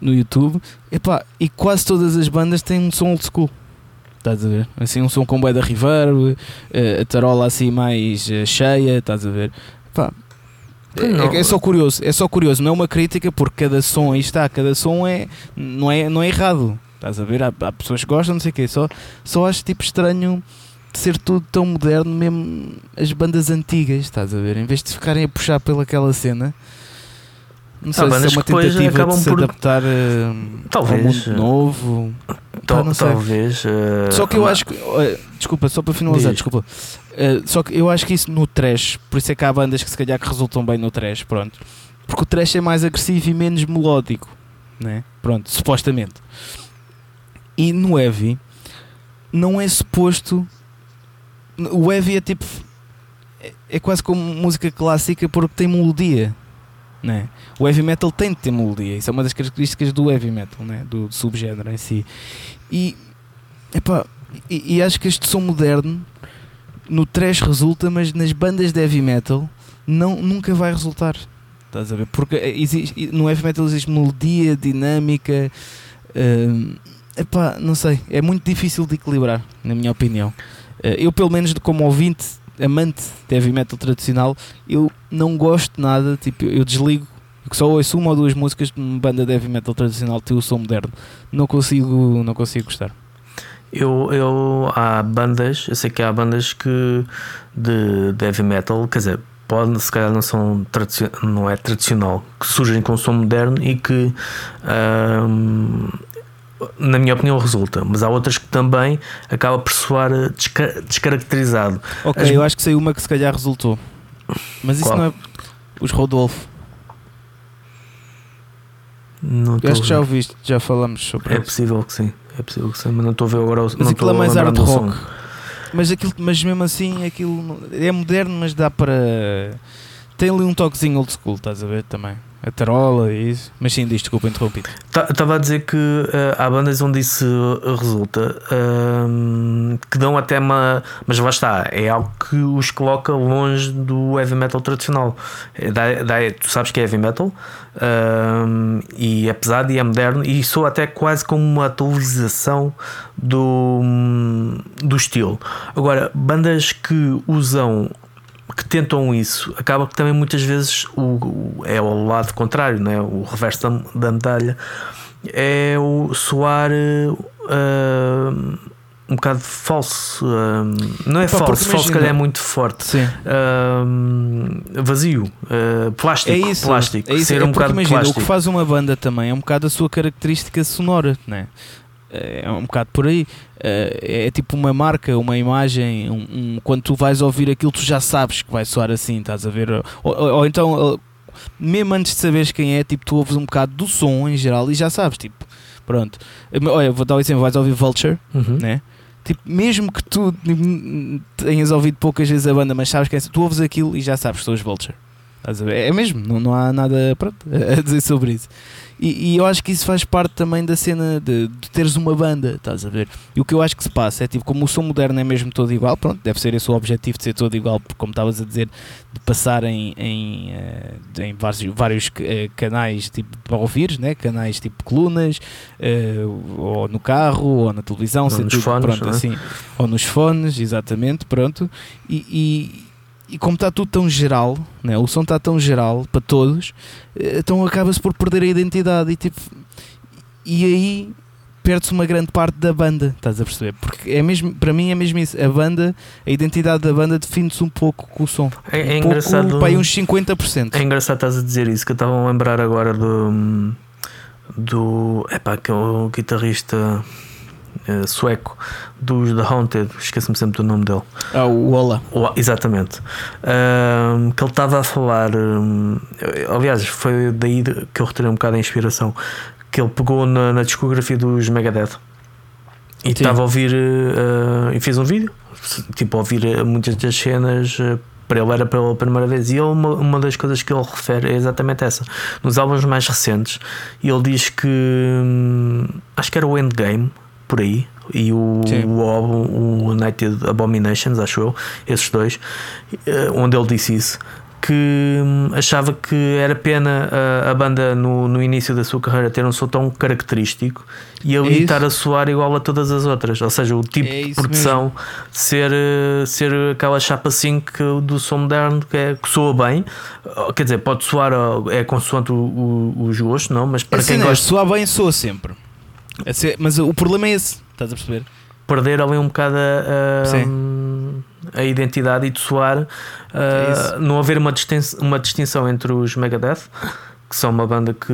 no YouTube, epá, e quase todas as bandas têm um som old school. Estás a ver? Assim, um som com bué da reverb, eh, a tarola assim mais eh, cheia, estás a ver? É, é só curioso, é só curioso, não é uma crítica porque cada som aí está, cada som é não é, não é errado. Estás a ver? Há, há pessoas que gostam, não sei o quê, só, só acho tipo estranho ser tudo tão moderno, mesmo as bandas antigas, estás a ver? Em vez de ficarem a puxar pelaquela cena, não sei se bandas é uma tentativa de se por- adaptar eh, Talvez, ao mundo novo. Tal- sei. talvez. eh, Só que eu acho que. desculpa, só para finalizar, Diz. desculpa. Eh, só que eu acho que isso no trash, por isso é que há bandas que se calhar que resultam bem no trash, pronto. Porque o trash é mais agressivo e menos melódico. né? Pronto, supostamente. E no heavy não é suposto. O heavy é tipo. É, é quase como música clássica porque tem melodia. Né? O heavy metal tem de ter melodia, isso é uma das características do heavy metal, né? do, do subgénero em si. E, epá, e, e acho que este som moderno no trash resulta, mas nas bandas de heavy metal não, nunca vai resultar. Estás a ver? Porque existe, no heavy metal existe melodia, dinâmica. Uh, epá, não sei, é muito difícil de equilibrar, na minha opinião. Uh, eu, pelo menos, como ouvinte, amante de heavy metal tradicional, eu não gosto nada. Tipo, eu desligo, só ouço uma ou duas músicas de uma banda de heavy metal tradicional, tem o som moderno. Não consigo, não consigo gostar. Eu, eu há bandas, eu sei que há bandas que de, de heavy metal, quer dizer, pode, se calhar não são não é tradicional, que surgem com som moderno e que hum, na minha opinião resulta, mas há outras que também acaba por soar desca descaracterizado. Ok, As... eu acho que sei uma que se calhar resultou. Mas isso Qual? não é os Rodolfo. Não eu acho que já ouviste, já falamos sobre É possível que sim, é possível que sim, mas não estou a ver agora o Mas aquilo é mais hard rock. Mas, aquilo, mas mesmo assim aquilo é moderno, mas dá para. Tem ali um toquezinho old school, estás a ver também. A tarola e isso. Mas sim, diz, desculpa, interrompi. Estava a dizer que uh, há bandas onde isso resulta uh, que dão até uma. Mas lá está, é algo que os coloca longe do heavy metal tradicional. É, dá, tu sabes que é heavy metal uh, e é pesado e é moderno e soa até quase como uma atualização do, do estilo. Agora, bandas que usam que tentam isso, acaba que também muitas vezes o, o é o lado contrário, né? o reverso da, da medalha é o soar uh, um bocado falso. Uh, não é Pá, falso, falso que é muito forte. Uh, vazio, plástico. É isso, plástico. É isso. Ser é um bocado imagina, plástico. O que faz uma banda também é um bocado a sua característica sonora, né? é um bocado por aí. É, é tipo uma marca, uma imagem. Um, um, quando tu vais ouvir aquilo, tu já sabes que vai soar assim, estás a ver? Ou, ou, ou, então, mesmo antes de saberes quem é, tipo, tu ouves um bocado do som em geral e já sabes, tipo, pronto. Olha, vou dar um exemplo: vais ouvir Vulture, uhum. né? Tipo, mesmo que tu tenhas ouvido poucas vezes a banda, mas sabes que é, tu ouves aquilo e já sabes que são os Vulture. É mesmo, não, não há nada pronto, a dizer sobre isso. E, e, eu acho que isso faz parte também da cena de, de, teres uma banda, estás a ver? E o que eu acho que se passa é tipo, como o som moderno é mesmo todo igual, pronto, deve ser esse o objetivo de ser todo igual, porque como estavas a dizer, de passar em, em, uh, em vários, vários uh, canais tipo para ouvires, né? canais tipo colunas, uh, ou no carro, ou na televisão, ou nos tudo, fones, pronto, é? assim, ou nos fones, exatamente, pronto. e, e como está tudo tão geral, né? o som está tão geral para todos, eh, então acaba-se por perder a identidade e tipo e aí perde-se uma grande parte da banda, estás a perceber? Porque é mesmo, para mim é mesmo isso, a banda, a identidade da banda define-se um pouco com o som. É, é um engraçado. Pouco, uns 50%. É engraçado estás a dizer isso, que eu estava a lembrar agora do do epá, que é o guitarrista uh, sueco dos The Haunted, esqueço-me sempre do nome dele. Ah, o Ola. O, exatamente. Uh, que ele estava a falar, um, aliás, foi daí que eu retirei um bocado a inspiração. Que ele pegou na, na discografia dos Megadeth e estava a ouvir uh, e fez um vídeo, tipo, a ouvir muitas das cenas para ele era pela primeira vez. E ele, uma, uma das coisas que ele refere é exatamente essa. Nos álbuns mais recentes, ele diz que hum, acho que era o Endgame, por aí. E o, o, o United Abominations, acho eu, esses dois, eh, onde ele disse isso. Que hum, achava que era pena a, a banda no, no início da sua carreira ter um som tão característico e ele é estar a soar igual a todas as outras, ou seja, o tipo é de produção ser, eh, ser aquela chapa 5 do som moderno que, é, que soa bem, quer dizer, pode soar, é consoante os gostos, não? Mas para é quem assim, gosta. Soar bem, soa sempre. Mas o problema é esse, estás a perceber? Perder ali um bocado a, a identidade e de soar, uh, não haver uma uma distinção entre os Megadeth que são uma banda que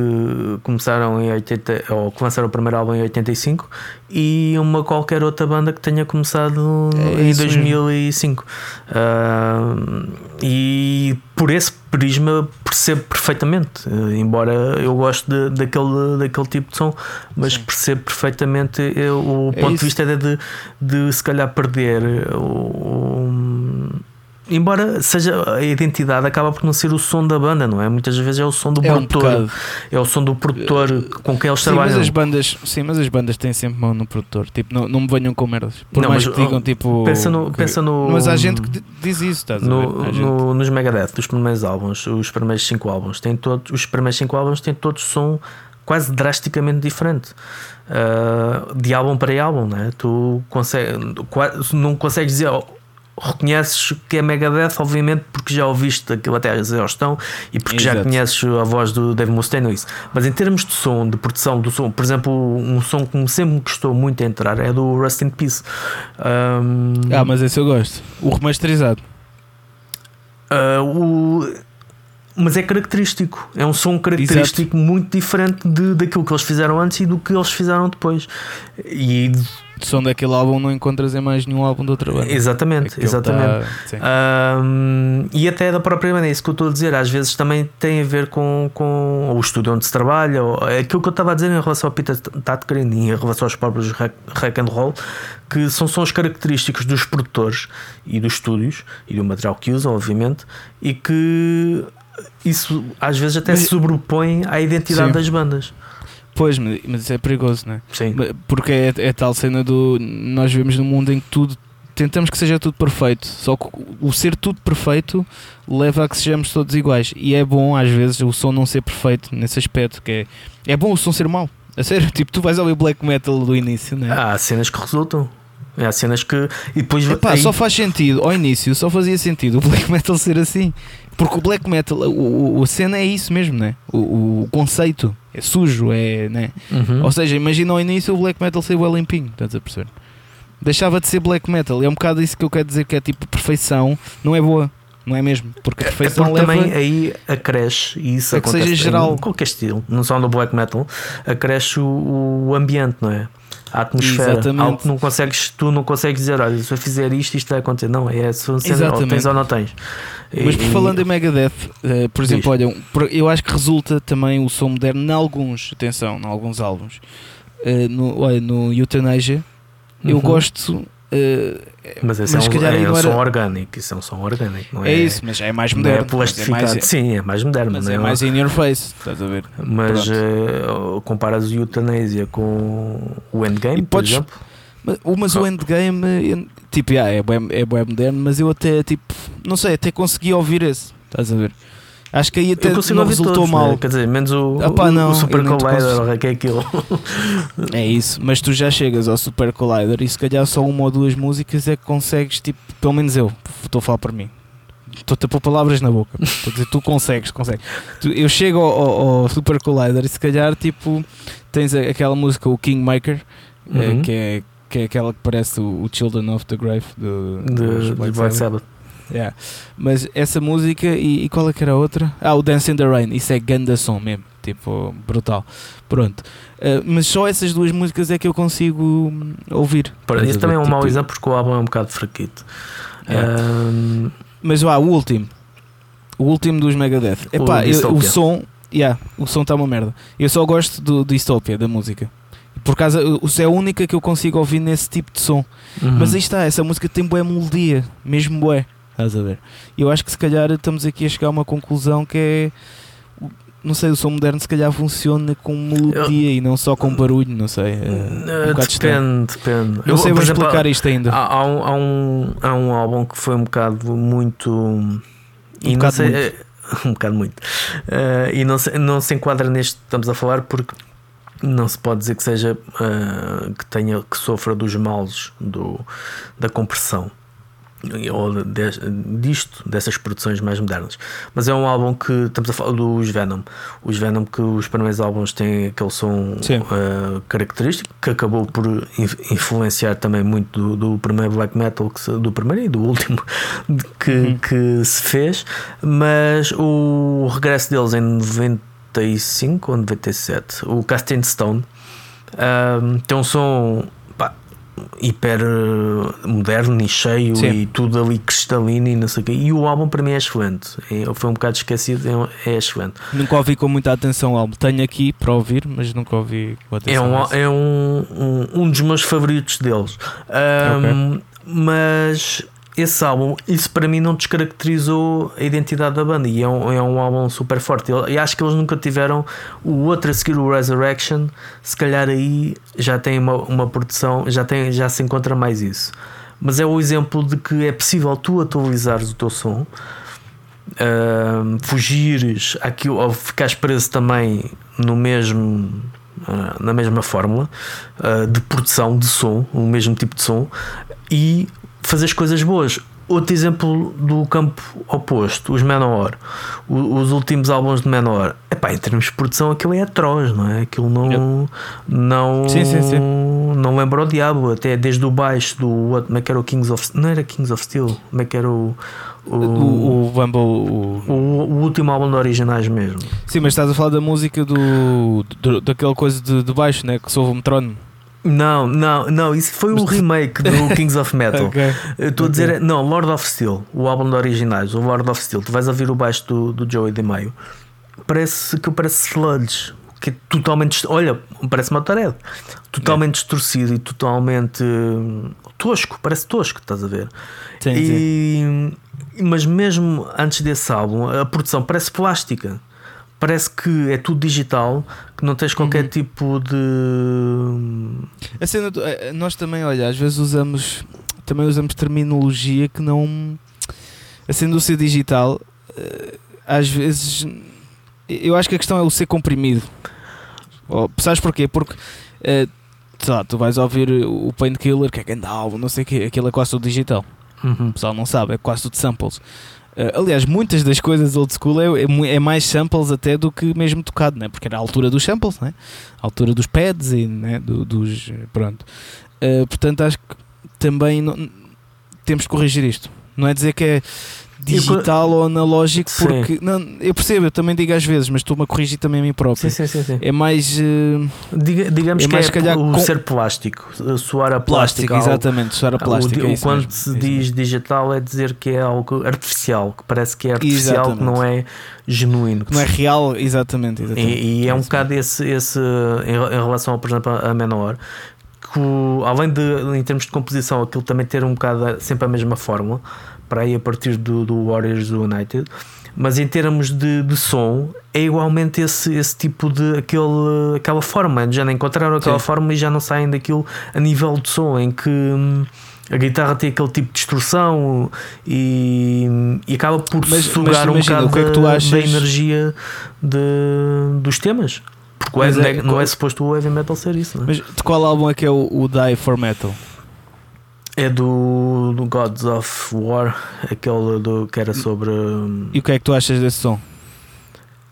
começaram em 80 ou que lançaram o primeiro álbum em 85 e uma qualquer outra banda que tenha começado É em isso 2005 uh, e por esse prisma percebo perfeitamente uh, embora eu goste de, daquele, daquele tipo de som mas Sim. percebo perfeitamente eu, o É ponto de vista é de, de se calhar perder o, Embora seja a identidade, acaba por não ser o som da banda, não é? Muitas vezes é o som do É um produtor, bocado. é o som do produtor com quem eles Sim, mas trabalham. as bandas, sim, mas as bandas têm sempre mão no produtor. Tipo, não, não me venham com merdas. Por Não, mais mas, que digam oh, tipo. pensa no- que- pensa no- Mas há gente que di- diz isso, estás a No, ver? Há gente- no- nos Megadeth, dos primeiros álbuns, os primeiros cinco álbuns, têm todos, os primeiros cinco álbuns têm todos som quase drasticamente diferente. Uh, de álbum para álbum, né? tu consegue, não consegues dizer. Reconheces que é Megadeth, obviamente, porque já ouviste aquilo até a exaustão e porque já Exato. conheces a voz do Dave Mustaine. ou Isso. Mas em termos de som, de produção do som, por exemplo, um som que sempre me custou muito a entrar é do Rust in Peace. Um, Ah, mas esse eu gosto. O remasterizado. Uh, o- Mas é característico, é um som característico muito diferente de, daquilo que eles fizeram antes e do que eles fizeram depois. E O som daquele álbum não encontras em mais nenhum álbum de outra banda. exatamente, Aquele exatamente. tá-. Um, e até da própria banda, é isso que eu estou a dizer. Às vezes também tem a ver com, com o estúdio onde se trabalha, ou aquilo que eu estava a dizer em relação ao Peter Tatkerin e em relação aos próprios hack and roll, que são sons característicos dos produtores e dos estúdios e do material que usam, obviamente, e que isso às vezes até Mas- se sobrepõe à identidade Sim. das bandas. Pois, mas isso é perigoso, não é? Sim. Porque é, é tal cena do. Nós vivemos num mundo em que tudo. Tentamos que seja tudo perfeito, só que o ser tudo perfeito leva a que sejamos todos iguais. E é bom, às vezes, o som não ser perfeito nesse aspecto. que É, é bom o som ser mau. A sério, tipo, tu vais ouvir black metal do início, não é? Há cenas que resultam. Há cenas que. E depois. Epá, aí- só faz sentido, ao início só fazia sentido o black metal ser assim. Porque o black metal, o, o, a cena é isso mesmo, né? O, o conceito é sujo, é. Né? Uhum. Ou seja, imagina ao início o black metal ser bem limpinho, estás a perceber? Deixava de ser black metal, é um bocado isso que eu quero dizer que é tipo perfeição, não é boa, não é mesmo? Porque a É perfeição porque leva. também aí acresce, e isso É que acontece seja geral. em qualquer estilo, não só no black metal, acresce o, o ambiente, não é? A atmosfera, Exatamente. algo que não consegues, tu não consegues dizer, olha, se eu fizer isto, isto vai acontecer. Não, é só ou Exatamente. tens ou não tens. Mas por falando em Megadeth, eh, por exemplo, olha, eu acho que resulta também o som moderno em alguns, atenção, em alguns álbuns. Eh, no, olha, no Euthanasia, eu Uhum. gosto. eh, Mas esse mas é um, é aí um som orgânico, isso é um som orgânico, não é, é? isso, mas é mais não moderno. é mas é plastificado. mais, Sim, é mais moderno, mas é é? mais in your face, estás a ver? Mas eh, comparas o Euthanasia com o Endgame, E por podes- exemplo. Mas, o- mas o Ah. endgame, eu- tipo, yeah, é, bué, é bué moderno, mas eu até, tipo, não sei, até consegui ouvir esse, estás a ver? Acho que aí até Eu não resultou todos, mal. né? Quer dizer, menos o, Ah pá, o- não, o Super Collider, consigo. o que é aquilo. É isso, mas tu já chegas ao Super Collider e se calhar só uma ou duas músicas é que consegues, tipo, pelo menos eu, estou a falar para mim. Estou-te a pôr palavras na boca. Estou a dizer, tu consegues, consegues. Eu chego ao, ao- ao Super Collider e se calhar, tipo, tens aquela música, o Kingmaker, eh, Uhum. que, é, que é aquela que parece o, Children of the Grave do, de, Black Sabbath. Yeah. Mas essa música e, e qual é que era a outra? Ah, o Dance in the Rain, isso é ganda som mesmo, tipo, brutal. Pronto. Uh, mas só essas duas músicas é que eu consigo hum, ouvir. Para isso também é um mau Tipo, exemplo porque o álbum é um bocado fraquito. Yeah. Ahm, Mas vá, o último. O último dos Megadeth. O Epá, eu- o, som, yeah, o som está uma merda. Eu só gosto do Dystopia, da música. Por causa, é a única que eu consigo ouvir nesse tipo de som. uhum. Mas aí está, essa música tem boa melodia, mesmo bué. Estás a ver? E eu acho que se calhar estamos aqui a chegar a uma conclusão que é. Não sei, o som moderno se calhar funciona com melodia e não só com barulho, não sei. É um bocado estranho. depende, depende. Não sei por bem exemplo, explicar isto ainda. Há, há um, há, um, há um álbum que foi um bocado muito. e não bocado sei, muito. eh, um bocado muito. Eh, e não se, não se enquadra neste que estamos a falar porque não se pode dizer que seja eh, que tenha que sofra dos males do, da compressão ou de- disto, dessas produções mais modernas. Mas é um álbum que estamos a falar dos Venom. Os Venom que os primeiros álbuns têm aquele som eh, característico que acabou por inf- influenciar também muito do, do primeiro black metal se- do primeiro e do último que, Uhum. que se fez, mas o regresso deles em 90 95 ou 97, o Casting Stone. Um, tem um som hiper eh, moderno e cheio Sim. e tudo ali cristalino e não sei o quê. E o álbum para mim é excelente. É, foi um bocado esquecido, é, é excelente. Nunca ouvi com muita atenção o álbum. Tenho aqui para ouvir, mas nunca ouvi com É, atenção. um, nesse. é um, um, um dos meus favoritos deles. Um, Mas esse álbum, isso para mim não descaracterizou a identidade da banda e é um, é um álbum super forte. E acho que eles nunca tiveram o outro a seguir, o Resurrection. Se calhar aí já tem uma, uma produção, já, tem, já se encontra mais isso. Mas é o exemplo de que é possível tu atualizares o teu som. Um, fugires aquilo, ou ficares preso também no mesmo ah, na mesma fórmula ah, de produção de som, o mesmo tipo de som e fazeres coisas boas. Outro exemplo do campo oposto, os Manowar, O- os últimos álbuns de Manowar, epá, em termos de produção, aquilo é atroz, não é? Aquilo não, não, Sim, sim, sim. não lembra o diabo, até desde o baixo do what, como é que era o Kings of não era Kings of Steel, como é que era o, o, O, o Bumble. o- o, último álbum de originais mesmo. Sim, mas estás a falar da música do, do- daquela coisa de, de baixo, né? Que soube o metrónomo. Não, não, não, isso foi o remake do Kings of Metal. Ok. Eu Estou a dizer, é- não, Lord of Steel, o álbum de originais, o Lord of Steel. Tu vais ouvir o baixo do, do Joey de meio, parece que parece sludge, que é totalmente, olha, parece Motorhead, totalmente distorcido e totalmente hum, tosco, parece tosco, estás a ver? Sim, e, Mas mesmo antes desse álbum, a produção parece plástica. Parece que é tudo digital, que não tens qualquer Uhum. tipo de. A cena nós também, olha, às vezes usamos também usamos terminologia que não a cena do ser digital eh, às vezes eu acho que a questão é o ser comprimido. Oh, sabes porquê? Porque eh, sei lá, tu vais ouvir o Painkiller, que é grande álbum, não sei o quê, aquilo é quase tudo digital. Uhum. O pessoal não sabe, é quase tudo samples. Eh, aliás, muitas das coisas old school é, é, é mais samples até do que mesmo tocado, né? porque era a altura dos samples, né? a altura dos pads e né? do- dos. Pronto. Eh, portanto, acho que também não- temos de corrigir isto. Não é dizer que é digital ou analógico, porque não, eu percebo, eu também digo às vezes, mas estou-me a corrigir também a mim próprio. Sim, sim, sim. É mais eh, Diga- digamos É que mais, é calhar, o com- ser plástico, soar a plástico, exatamente, soar a plástico. o, é quando mesmo, se é diz digital é dizer que é algo artificial, que parece que é artificial, Exatamente. que não é genuíno. Que não é real, exatamente. exatamente. E, e é um Isso. bocado esse, esse em, relação, por exemplo, a Menor, que o- além de, em termos de composição, aquilo também ter um bocado sempre a mesma fórmula, para aí a partir do, do Warriors do United, mas em termos de, de som, é igualmente esse, esse tipo de aquele, aquela forma, já não encontraram aquela Sim. forma e já não saem daquilo a nível de som, em que hum, a guitarra tem aquele tipo de distorção e, e acaba por Mas- sugar mas um imagina, bocado que é que tu da- achas- da energia de- dos temas. Porque o Mas heavy- é- não é suposto o heavy metal ser isso, não é? Mas de qual álbum é que é o, o Die for Metal? É do, do Gods of War, aquele do, que era sobre. hum, E o que é que tu achas desse som?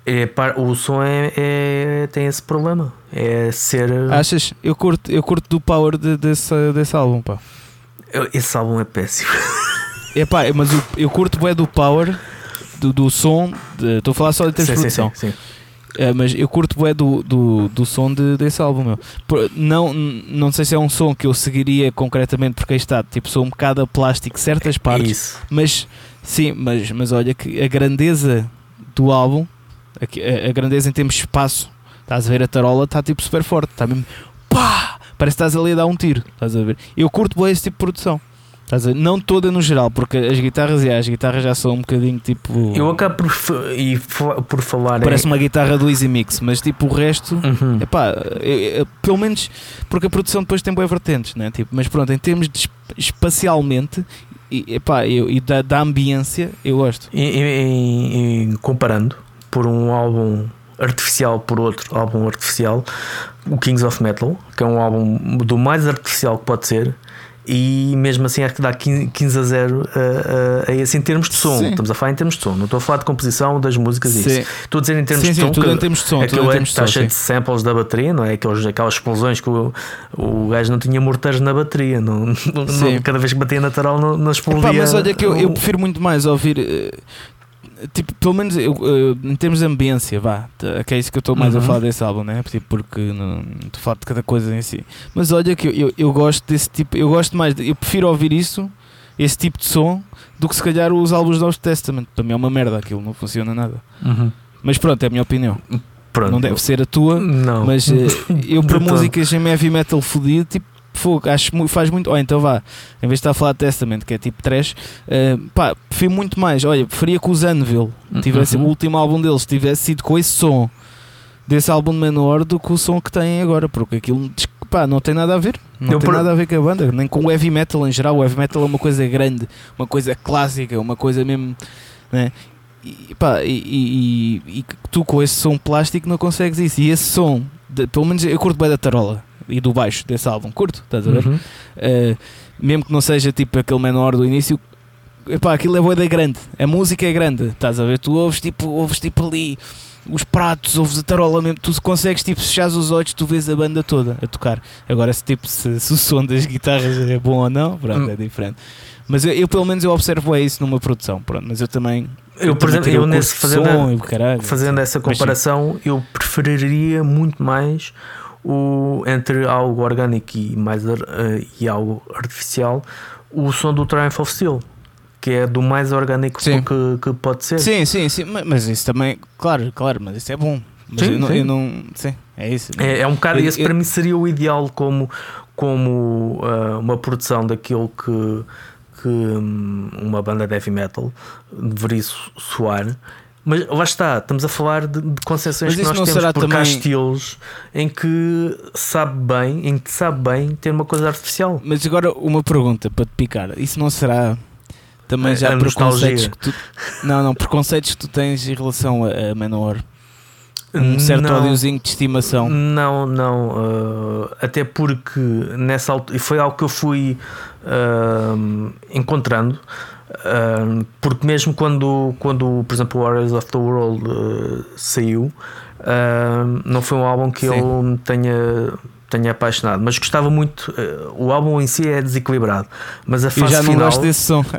É, o som é, é- tem esse problema. É ser. Achas? Eu curto, eu curto do power de- desse, desse álbum, pá. Esse álbum é péssimo. É pá, mas eu, eu curto bué do power do, do som. de- Estou a falar só em termos de Sim, sim, sim, sim. É, mas eu curto bué do, do, do som de- desse álbum, meu. Não, não sei se é um som que eu seguiria concretamente, porque aí está, tipo, sou um bocado a plástico certas partes. Isso. Mas sim, mas, mas olha que a grandeza do álbum, a, a- grandeza em termos de espaço, estás a ver a tarola, está tipo super forte, está mesmo pá! Parece que estás ali a dar um tiro, estás a ver? Eu curto bem esse tipo de produção. Estás a? Não toda no geral, porque as guitarras, yeah, as guitarras já são um bocadinho tipo. Eu acabo por, e por falar. Parece em, uma guitarra do Easy Mix, mas tipo o resto. Uhum. Epá, eu- pelo menos porque a produção depois tem boas vertentes, né? tipo, mas pronto, em termos de esp- espacialmente e, epá, eu, e da, da ambiência, eu gosto. E- e- e comparando por um álbum artificial por outro álbum artificial, o Kings of Metal, que é um álbum do mais artificial que pode ser. E mesmo assim acho que dá 15 15 a 0 a, a, a esse em termos de som. Sim. Estamos a falar em termos de som, não estou a falar de composição das músicas e Sim. isso. Estou a dizer em termos Sim, de sim, som. tudo que em termos de som, aquilo é- de está cheio de samples da bateria, não é? Aqueles, aquelas explosões que o, o gajo não tinha morteiros na bateria, não, não- cada vez que batia na tarola não, não explodia. Epá, mas olha que eu, eu prefiro muito mais ouvir. Tipo, pelo menos eu, uh, em termos de ambiência, vá, que é isso que eu estou mais Uhum. a falar desse álbum, né? Tipo, porque não estou a falar de cada coisa em si. Mas olha que eu, eu, eu gosto desse tipo, eu gosto mais, de- eu prefiro ouvir isso, esse tipo de som, do que se calhar os álbuns do Old Testament. Para mim é uma merda aquilo, não funciona nada. Mas pronto, é a minha opinião. Pronto. Não deve ser a tua, Não. mas eh, eu para músicas em heavy metal fodido, tipo, fogo, acho faz muito. Ou então vá, em vez de estar a falar de Testament, que é tipo trash, eh, pá, prefiro muito mais. Olha, preferia que os Anvil tivesse, Uhum. o último álbum deles tivesse sido com esse som desse álbum menor do que o som que têm agora, porque aquilo pá, não tem nada a ver. Não Eu tem por- nada a ver com a banda, nem com o heavy metal em geral. O heavy metal é uma coisa grande, uma coisa clássica, uma coisa mesmo. Né? E, pá, e, e- e- tu com esse som plástico não consegues isso. E esse som, de- pelo menos eu curto bem da tarola e do baixo desse álbum, curto, estás a ver? Uhum. Uh, mesmo que não seja tipo aquele menor do início, epá, aquilo é boeda grande, a música é grande, estás a ver? Tu ouves tipo, ouves tipo ali os pratos, ouves a tarola mesmo, tu consegues tipo fechar os olhos, tu vês a banda toda a tocar. Agora se tipo se, se o som das guitarras é bom ou não, pronto, Hum. é diferente. Mas eu, eu, pelo menos eu observo isso numa produção, pronto, mas eu também Eu, por exemplo, eu nesse fazendo, som o caralho, fazendo essa Mas sim. comparação, eu preferiria muito mais o, entre algo orgânico e, mais, eh, e algo artificial o som do Triumph of Steel, que é do mais orgânico Sim. que, que pode ser. Sim, sim, sim, ma- mas isso também, claro, claro, mas isso é bom. Mas Sim, eu, não, sim. eu não, sim, é isso. É, é um bocado, Eu- esse eu- para mim seria o ideal como, como ah, uma produção daquilo que, que hum, uma banda de heavy metal deveria so- soar. Mas lá está, estamos a falar de, de concessões que nós temos será há também- estilos em que sabe bem, em que sabe bem ter uma coisa artificial. Mas agora uma pergunta para te picar. Isso não será também A- já a preconceitos que tu, Não, não, preconceitos que tu tens em relação a, a Manowar. Um certo Não. ódiozinho de estimação. Não, não. ah, até porque nessa altura. E foi algo que eu fui ah, encontrando. Ah, porque mesmo quando, quando, por exemplo, o Warriors of the World ah, saiu, ah, não foi um álbum que Sim. eu me tenha, tenha apaixonado. Mas gostava muito. ah, o álbum em si é desequilibrado. Mas a Eu fase já não final. gosto desse som.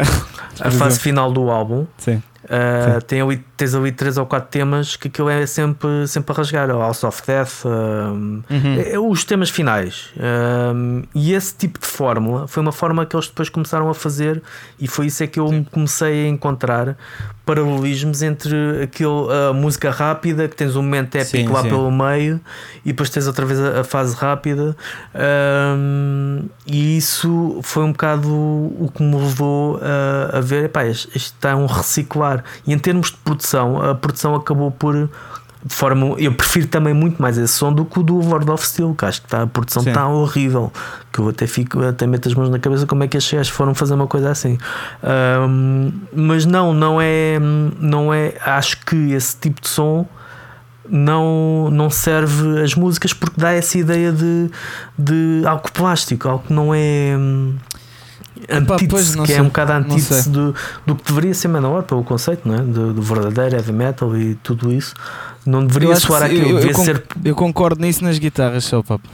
A fase final do álbum Sim. Uh, tem ali, tens ali três ou quatro temas que aquilo é sempre, sempre a rasgar. O House of Death, um, Uhum. é- é os temas finais. Um, e esse tipo de fórmula foi uma forma que eles depois começaram a fazer, e foi isso é que eu me comecei a encontrar paralelismos entre aquele, a música rápida, que tens um momento épico Sim, lá sim. pelo meio, e depois tens outra vez a, a fase rápida. Um, e isso foi um bocado o que me levou a, a ver: epá, isto isto está um reciclar. E em termos de produção, a produção acabou por. De forma, eu prefiro também muito mais esse som do que o do World of Steel, que acho que está, a produção está horrível. Que eu até fico, até meto as mãos na cabeça como é que estes gajos foram fazer uma coisa assim. Um, mas não, não é, não é. Acho que esse tipo de som não, não serve as músicas porque dá essa ideia de, de algo plástico, algo que não é hum, antítese, que é sei, um bocado a antítese do, do que deveria ser Manowar pelo conceito, não é? Do, do verdadeiro heavy metal e tudo isso. Não deveria Eu soar aquilo, eu- eu devia con- ser. Eu concordo nisso nas guitarras só, papo.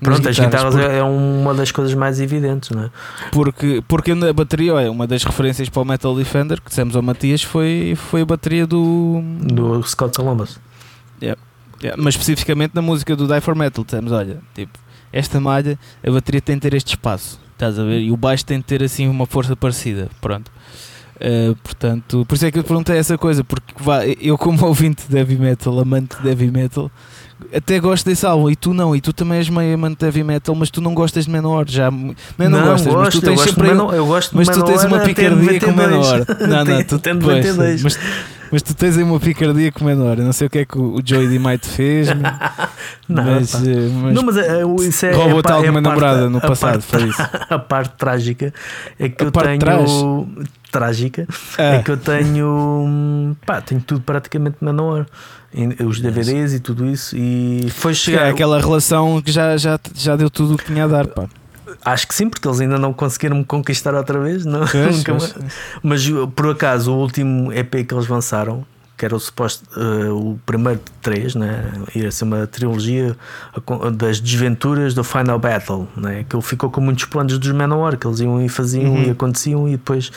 Pronto, as guitarras, guitarras é- é uma das coisas mais evidentes, não é? Porque, porque na bateria, olha, uma das referências para o Metal Defender que dissemos ao Matias foi, foi a bateria do. Do Scott Columbus. Yeah, mas especificamente na música do Die for Metal, dissemos, olha, tipo, esta malha, a bateria tem de ter este espaço, estás a ver? E o baixo tem de ter assim uma força parecida, pronto. Uh, portanto, por isso é que eu te perguntei essa coisa, porque vá, eu como ouvinte de heavy metal, amante de heavy metal, até gosto desse álbum e tu não, e tu também és meio amante de heavy metal, mas tu não gostas de Menor, já não, é não, gostas, mas tu tens gosto sempre Manowar- eu gosto mas tu tens uma picardia com o 92. menor. Não, não, tu, Até pois, 92. mas, mas tu tens aí uma picardia com menor. Eu não sei o que é que o Joey D. Might fez, mas, Não, mas, eh, mas Não, mas é, é, isso é, roubou-te é, pa- é alguma a parte- namorada no passado, parte- foi isso. A parte trágica é que A eu tenho. trás? Trágica Ah, é que eu tenho. Pá, tenho tudo praticamente Manowar. Os DVDs e tudo isso. E foi é chegar. aquela relação que já, já, já deu tudo o que tinha a dar, pá. Acho que sim, porque eles ainda não conseguiram me conquistar outra vez. Não, Pois, nunca pois. mais. Mas por acaso, o último EP que eles lançaram, que era o suposto uh, o primeiro de três, né? ia ser uma trilogia das desventuras do Final Battle, né? que ele ficou com muitos planos dos Manowar, que eles iam e faziam uhum. e aconteciam e depois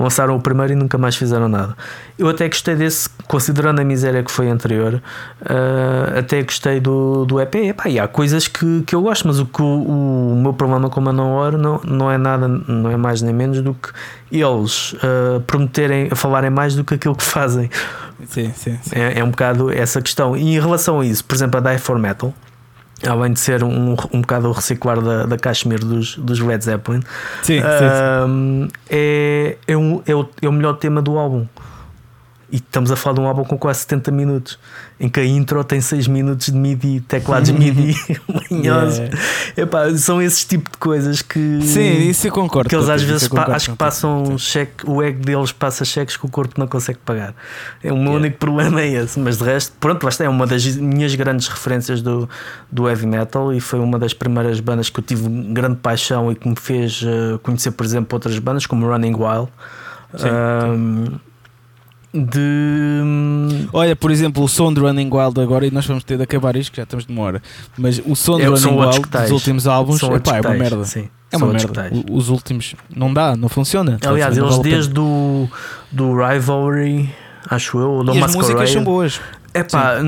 lançaram o primeiro e nunca mais fizeram nada. Eu até gostei desse, considerando a miséria que foi anterior, uh, até gostei do, do EP. Epá, e há coisas que, que eu gosto, mas o, que, o, o meu problema com o Manowar não, não é nada, não é mais nem menos do que eles uh, prometerem, falarem mais do que aquilo que fazem. Sim, sim, sim. É, é um bocado essa questão. E em relação a isso, por exemplo, a Die for Metal além de ser um, um bocado o reciclar da, da Kashmir dos, dos Led Zeppelin, sim, um, sim, sim. É, é, um, é, o, é o melhor tema do álbum. E estamos a falar de um álbum com quase 70 minutos, em que a intro tem 6 minutos de MIDI, teclados MIDI manhosos. Yeah. Epá, são esses tipos de coisas que. Sim, isso eu concordo. Que eles às vezes pa acho que passam cheque, o ego deles passa cheques que o corpo não consegue pagar. É o meu yeah. único problema é esse, mas de resto, pronto, basta, é uma das minhas grandes referências do, do heavy metal e foi uma das primeiras bandas que eu tive grande paixão e que me fez uh, conhecer, por exemplo, outras bandas como Running Wild. Sim, um, sim de. Olha, por exemplo, o som de Running Wild agora, e nós vamos ter de acabar isto, que já estamos de uma hora. Mas o som de é, Running Wild dos últimos álbuns epá, é uma merda. Sim, é uma merda. Os últimos não dá, não funciona. Aliás, eles vale desde do, do Rivalry, acho eu, do e as músicas são boas. É pá,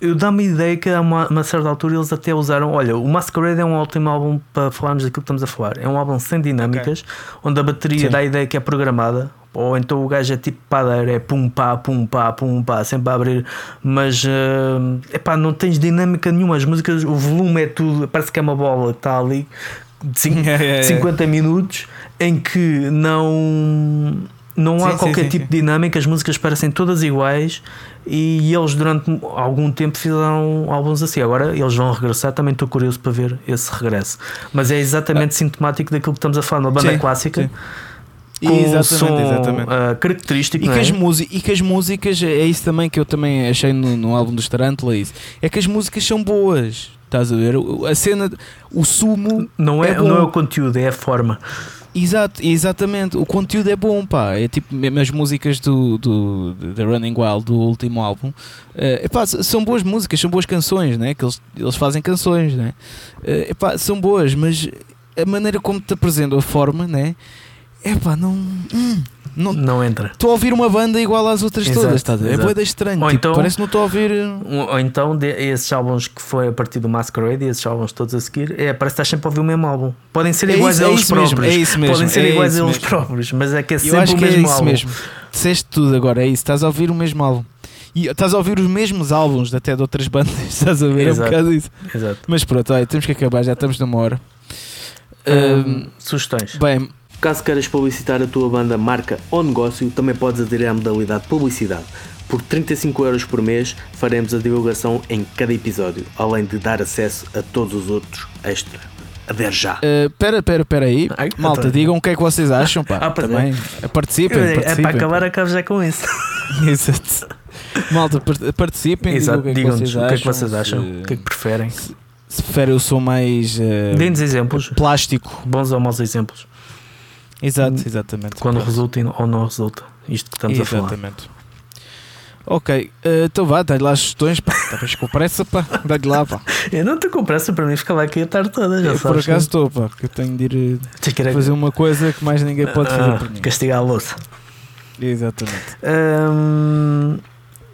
eu dá-me a ideia que a uma, uma, certa altura eles até usaram. Olha, o Masquerade é um ótimo álbum para falarmos daquilo que estamos a falar. É um álbum sem dinâmicas, okay. onde a bateria Sim. dá a ideia que é programada. Ou então o gajo é tipo padeiro, é pum pá, pum pá, pum pá, sempre a abrir, mas uh, epá, não tens dinâmica nenhuma. As músicas, o volume é tudo, parece que é uma bola que está ali de 50 minutos em que não não há sim, qualquer sim, tipo sim. de dinâmica, as músicas parecem todas iguais e eles durante algum tempo fizeram álbuns assim. Agora eles vão regressar, também estou curioso para ver esse regresso. Mas é exatamente ah. sintomático daquilo que estamos a falar, uma banda clássica. Com exatamente, som, exatamente. Uh, característico e, que é? as e que as músicas é isso também que eu também achei no, no álbum dos Tarantula é isso é que as músicas são boas estás a ver a cena o sumo não é, é não é o conteúdo é a forma Exato, exatamente. O conteúdo é bom, pá. É tipo mesmo as músicas do, do, The Running Wild, do último álbum. Uh, epá, são boas músicas, são boas canções, né? Que eles, eles fazem canções, né? Uh, epá, são boas, mas a maneira como te apresentam a forma, né? Epá, não. Hum, não, não entra. Estou a ouvir uma banda igual às outras exato, todas, estás É boeda estranho. Tipo, então, parece que não estou a ouvir. Ou então, de, esses álbuns que foi a partir do Masquerade e esses álbuns todos a seguir, é, parece que estás sempre a ouvir o mesmo álbum. Podem ser é iguais isso, a é eles próprios. Mesmo, é isso mesmo. Podem ser é iguais a eles mesmo. próprios, mas é que é sempre Eu acho o mesmo que é isso álbum. mesmo. Disseste tudo agora, é isso. Estás a ouvir o mesmo álbum. E estás a ouvir os mesmos álbuns até de outras bandas, estás a ver? Exato. É um bocado isso. Exato. Mas pronto, olha, temos que acabar, já estamos numa hora. Um, sugestões. Bem, Caso queiras publicitar a tua banda, marca ou negócio, também podes aderir à modalidade publicidade. Por 35 euros por mês faremos a divulgação em cada episódio, além de dar acesso a todos os outros extra. Adere já. Uh, pera, pera, pera aí. Ai, Malta, tô... digam o que é que vocês acham. Pá. Ah, também. É. Participem, é, participem. É para acabar, acabo já com isso. Exato. Malta, participem. Exato. Digam o que, é que vocês acham. o que é que preferem. Se, se preferem o som mais. Uh, Deem-nos exemplos. Plástico. Bons ou maus exemplos. Exato, hum, exatamente. Quando resulta ou não resulta. Isto que estamos exatamente. a falar. Exatamente. Ok, uh, então vá, dá-lhe lá as sugestões, pá. Estavas com pressa, pá. Dá-lhe lá, pá. eu não estou com pressa para mim ficar lá aqui a tarde toda. Já eu, por acaso estou, pá, porque eu tenho de ir uh, fazer uma coisa que mais ninguém pode fazer ah, por mim. Castigar a louça. Exatamente. Um,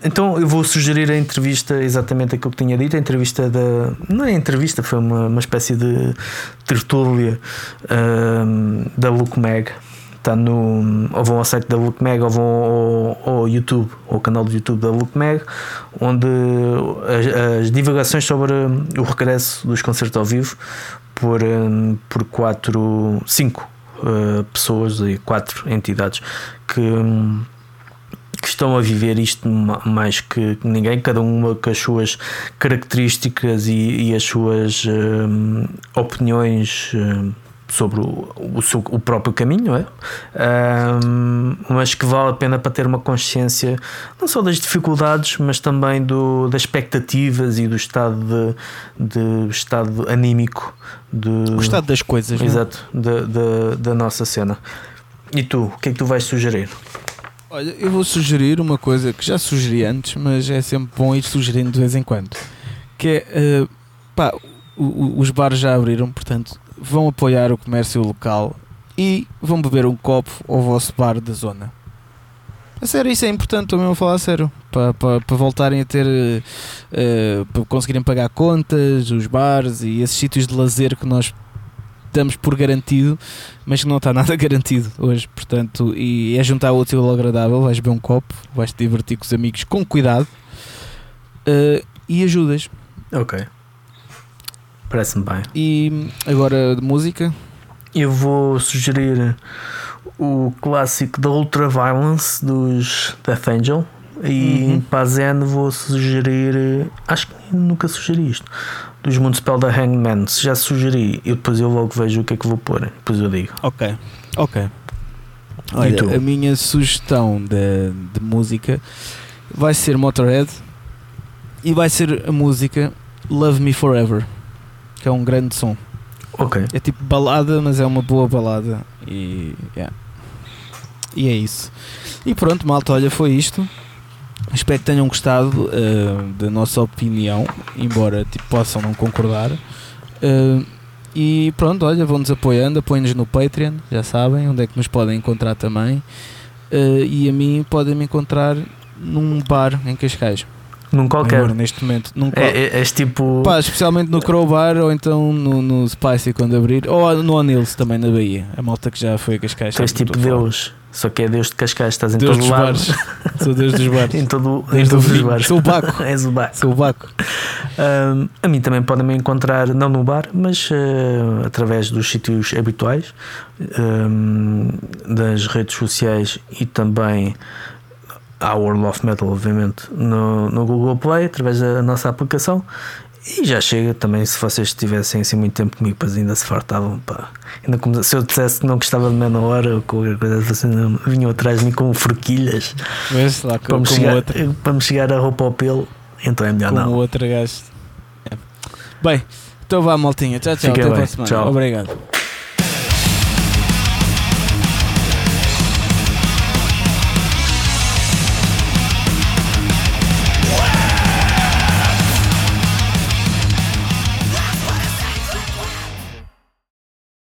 então eu vou sugerir a entrevista, exatamente aquilo que tinha dito, a entrevista da. Não é entrevista, foi uma, uma espécie de tertúlia um, da Luke Mag. Está no. Ou vão ao site da Luke Mag ou vão ao, ao YouTube, ao canal do YouTube da Luke Mag, onde as, as divagações sobre o regresso dos concertos ao vivo por, um, por quatro, cinco uh, pessoas e quatro entidades que. Um, que estão a viver isto mais que ninguém, cada uma com as suas características e, e as suas hum, opiniões hum, sobre o, o, seu, o, próprio caminho, é? Um, mas que vale a pena para ter uma consciência não só das dificuldades, mas também do, das expectativas e do estado de, de estado anímico de, o estado das coisas, é? exato, da, da, da nossa cena. E tu, o que é que tu vais sugerir? Olha, eu vou sugerir uma coisa que já sugeri antes, mas é sempre bom ir sugerindo de vez em quando. Que é, uh, pá, o, os bares já abriram, portanto, vão apoiar o comércio local e vão beber um copo ao vosso bar da zona. A sério, isso é importante, mesmo a falar a sério. Para, para, para voltarem a ter. Uh, para conseguirem pagar contas, os bares e esses sítios de lazer que nós damos por garantido, mas que não está nada garantido hoje. Portanto, e é juntar o útil ao agradável. Vais beber um copo, vais te divertir com os amigos com cuidado uh, e ajudas. Ok. Parece-me bem. E agora de música? Eu vou sugerir o clássico da Ultraviolence dos Death Angel. E uhum. para a Zen vou sugerir. Acho que nunca sugeri isto. Dos Municipal da Hangman. Se já sugeri, eu depois eu logo vejo o que é que vou pôr. Depois eu digo. Ok, ok. Olha, a minha sugestão de, de música vai ser Motorhead e vai ser a música Love Me Forever, que é um grande som. Ok. É tipo balada, mas é uma boa balada. E, yeah. e é isso. E pronto, malta, olha, foi isto. Espero que tenham gostado uh, da nossa opinião, embora tipo, possam não concordar. Uh, e pronto, olha, vão-nos apoiando, apoiem-nos no Patreon, já sabem onde é que nos podem encontrar também. Uh, e a mim podem me encontrar num bar em Cascais. Num qualquer. Agora, neste momento. Num é, é, és tipo. Pá, especialmente no Crowbar ou então no, no Spicy quando abrir. Ou no Onils também na Bahia. A malta que já foi a Cascais. És tipo Deus. Só que é Deus de Cascais, estás em Deus todo lado. Sou Deus dos bares. em todo, em todos os bares. Sou o Baco. És o Baco. Sou o Baco. A mim também podem me encontrar, não no bar, mas uh, através dos sítios habituais, das redes sociais e também à World of Metal, obviamente, no, no Google Play, através da nossa aplicação. E já chega também, se vocês estivessem assim muito tempo comigo, pois ainda se fartavam. Pá. Ainda como, se eu dissesse que não gostava de menor hora ou qualquer coisa, vocês vinham atrás de mim com forquilhas Mas, lá, para, me chegar, para me chegar a roupa ao pelo, então é melhor como não. Como outro gajo. É. Bem, então vá, maltinha. Tchau, tchau. Fica Até bem. a próxima. Tchau. Obrigado.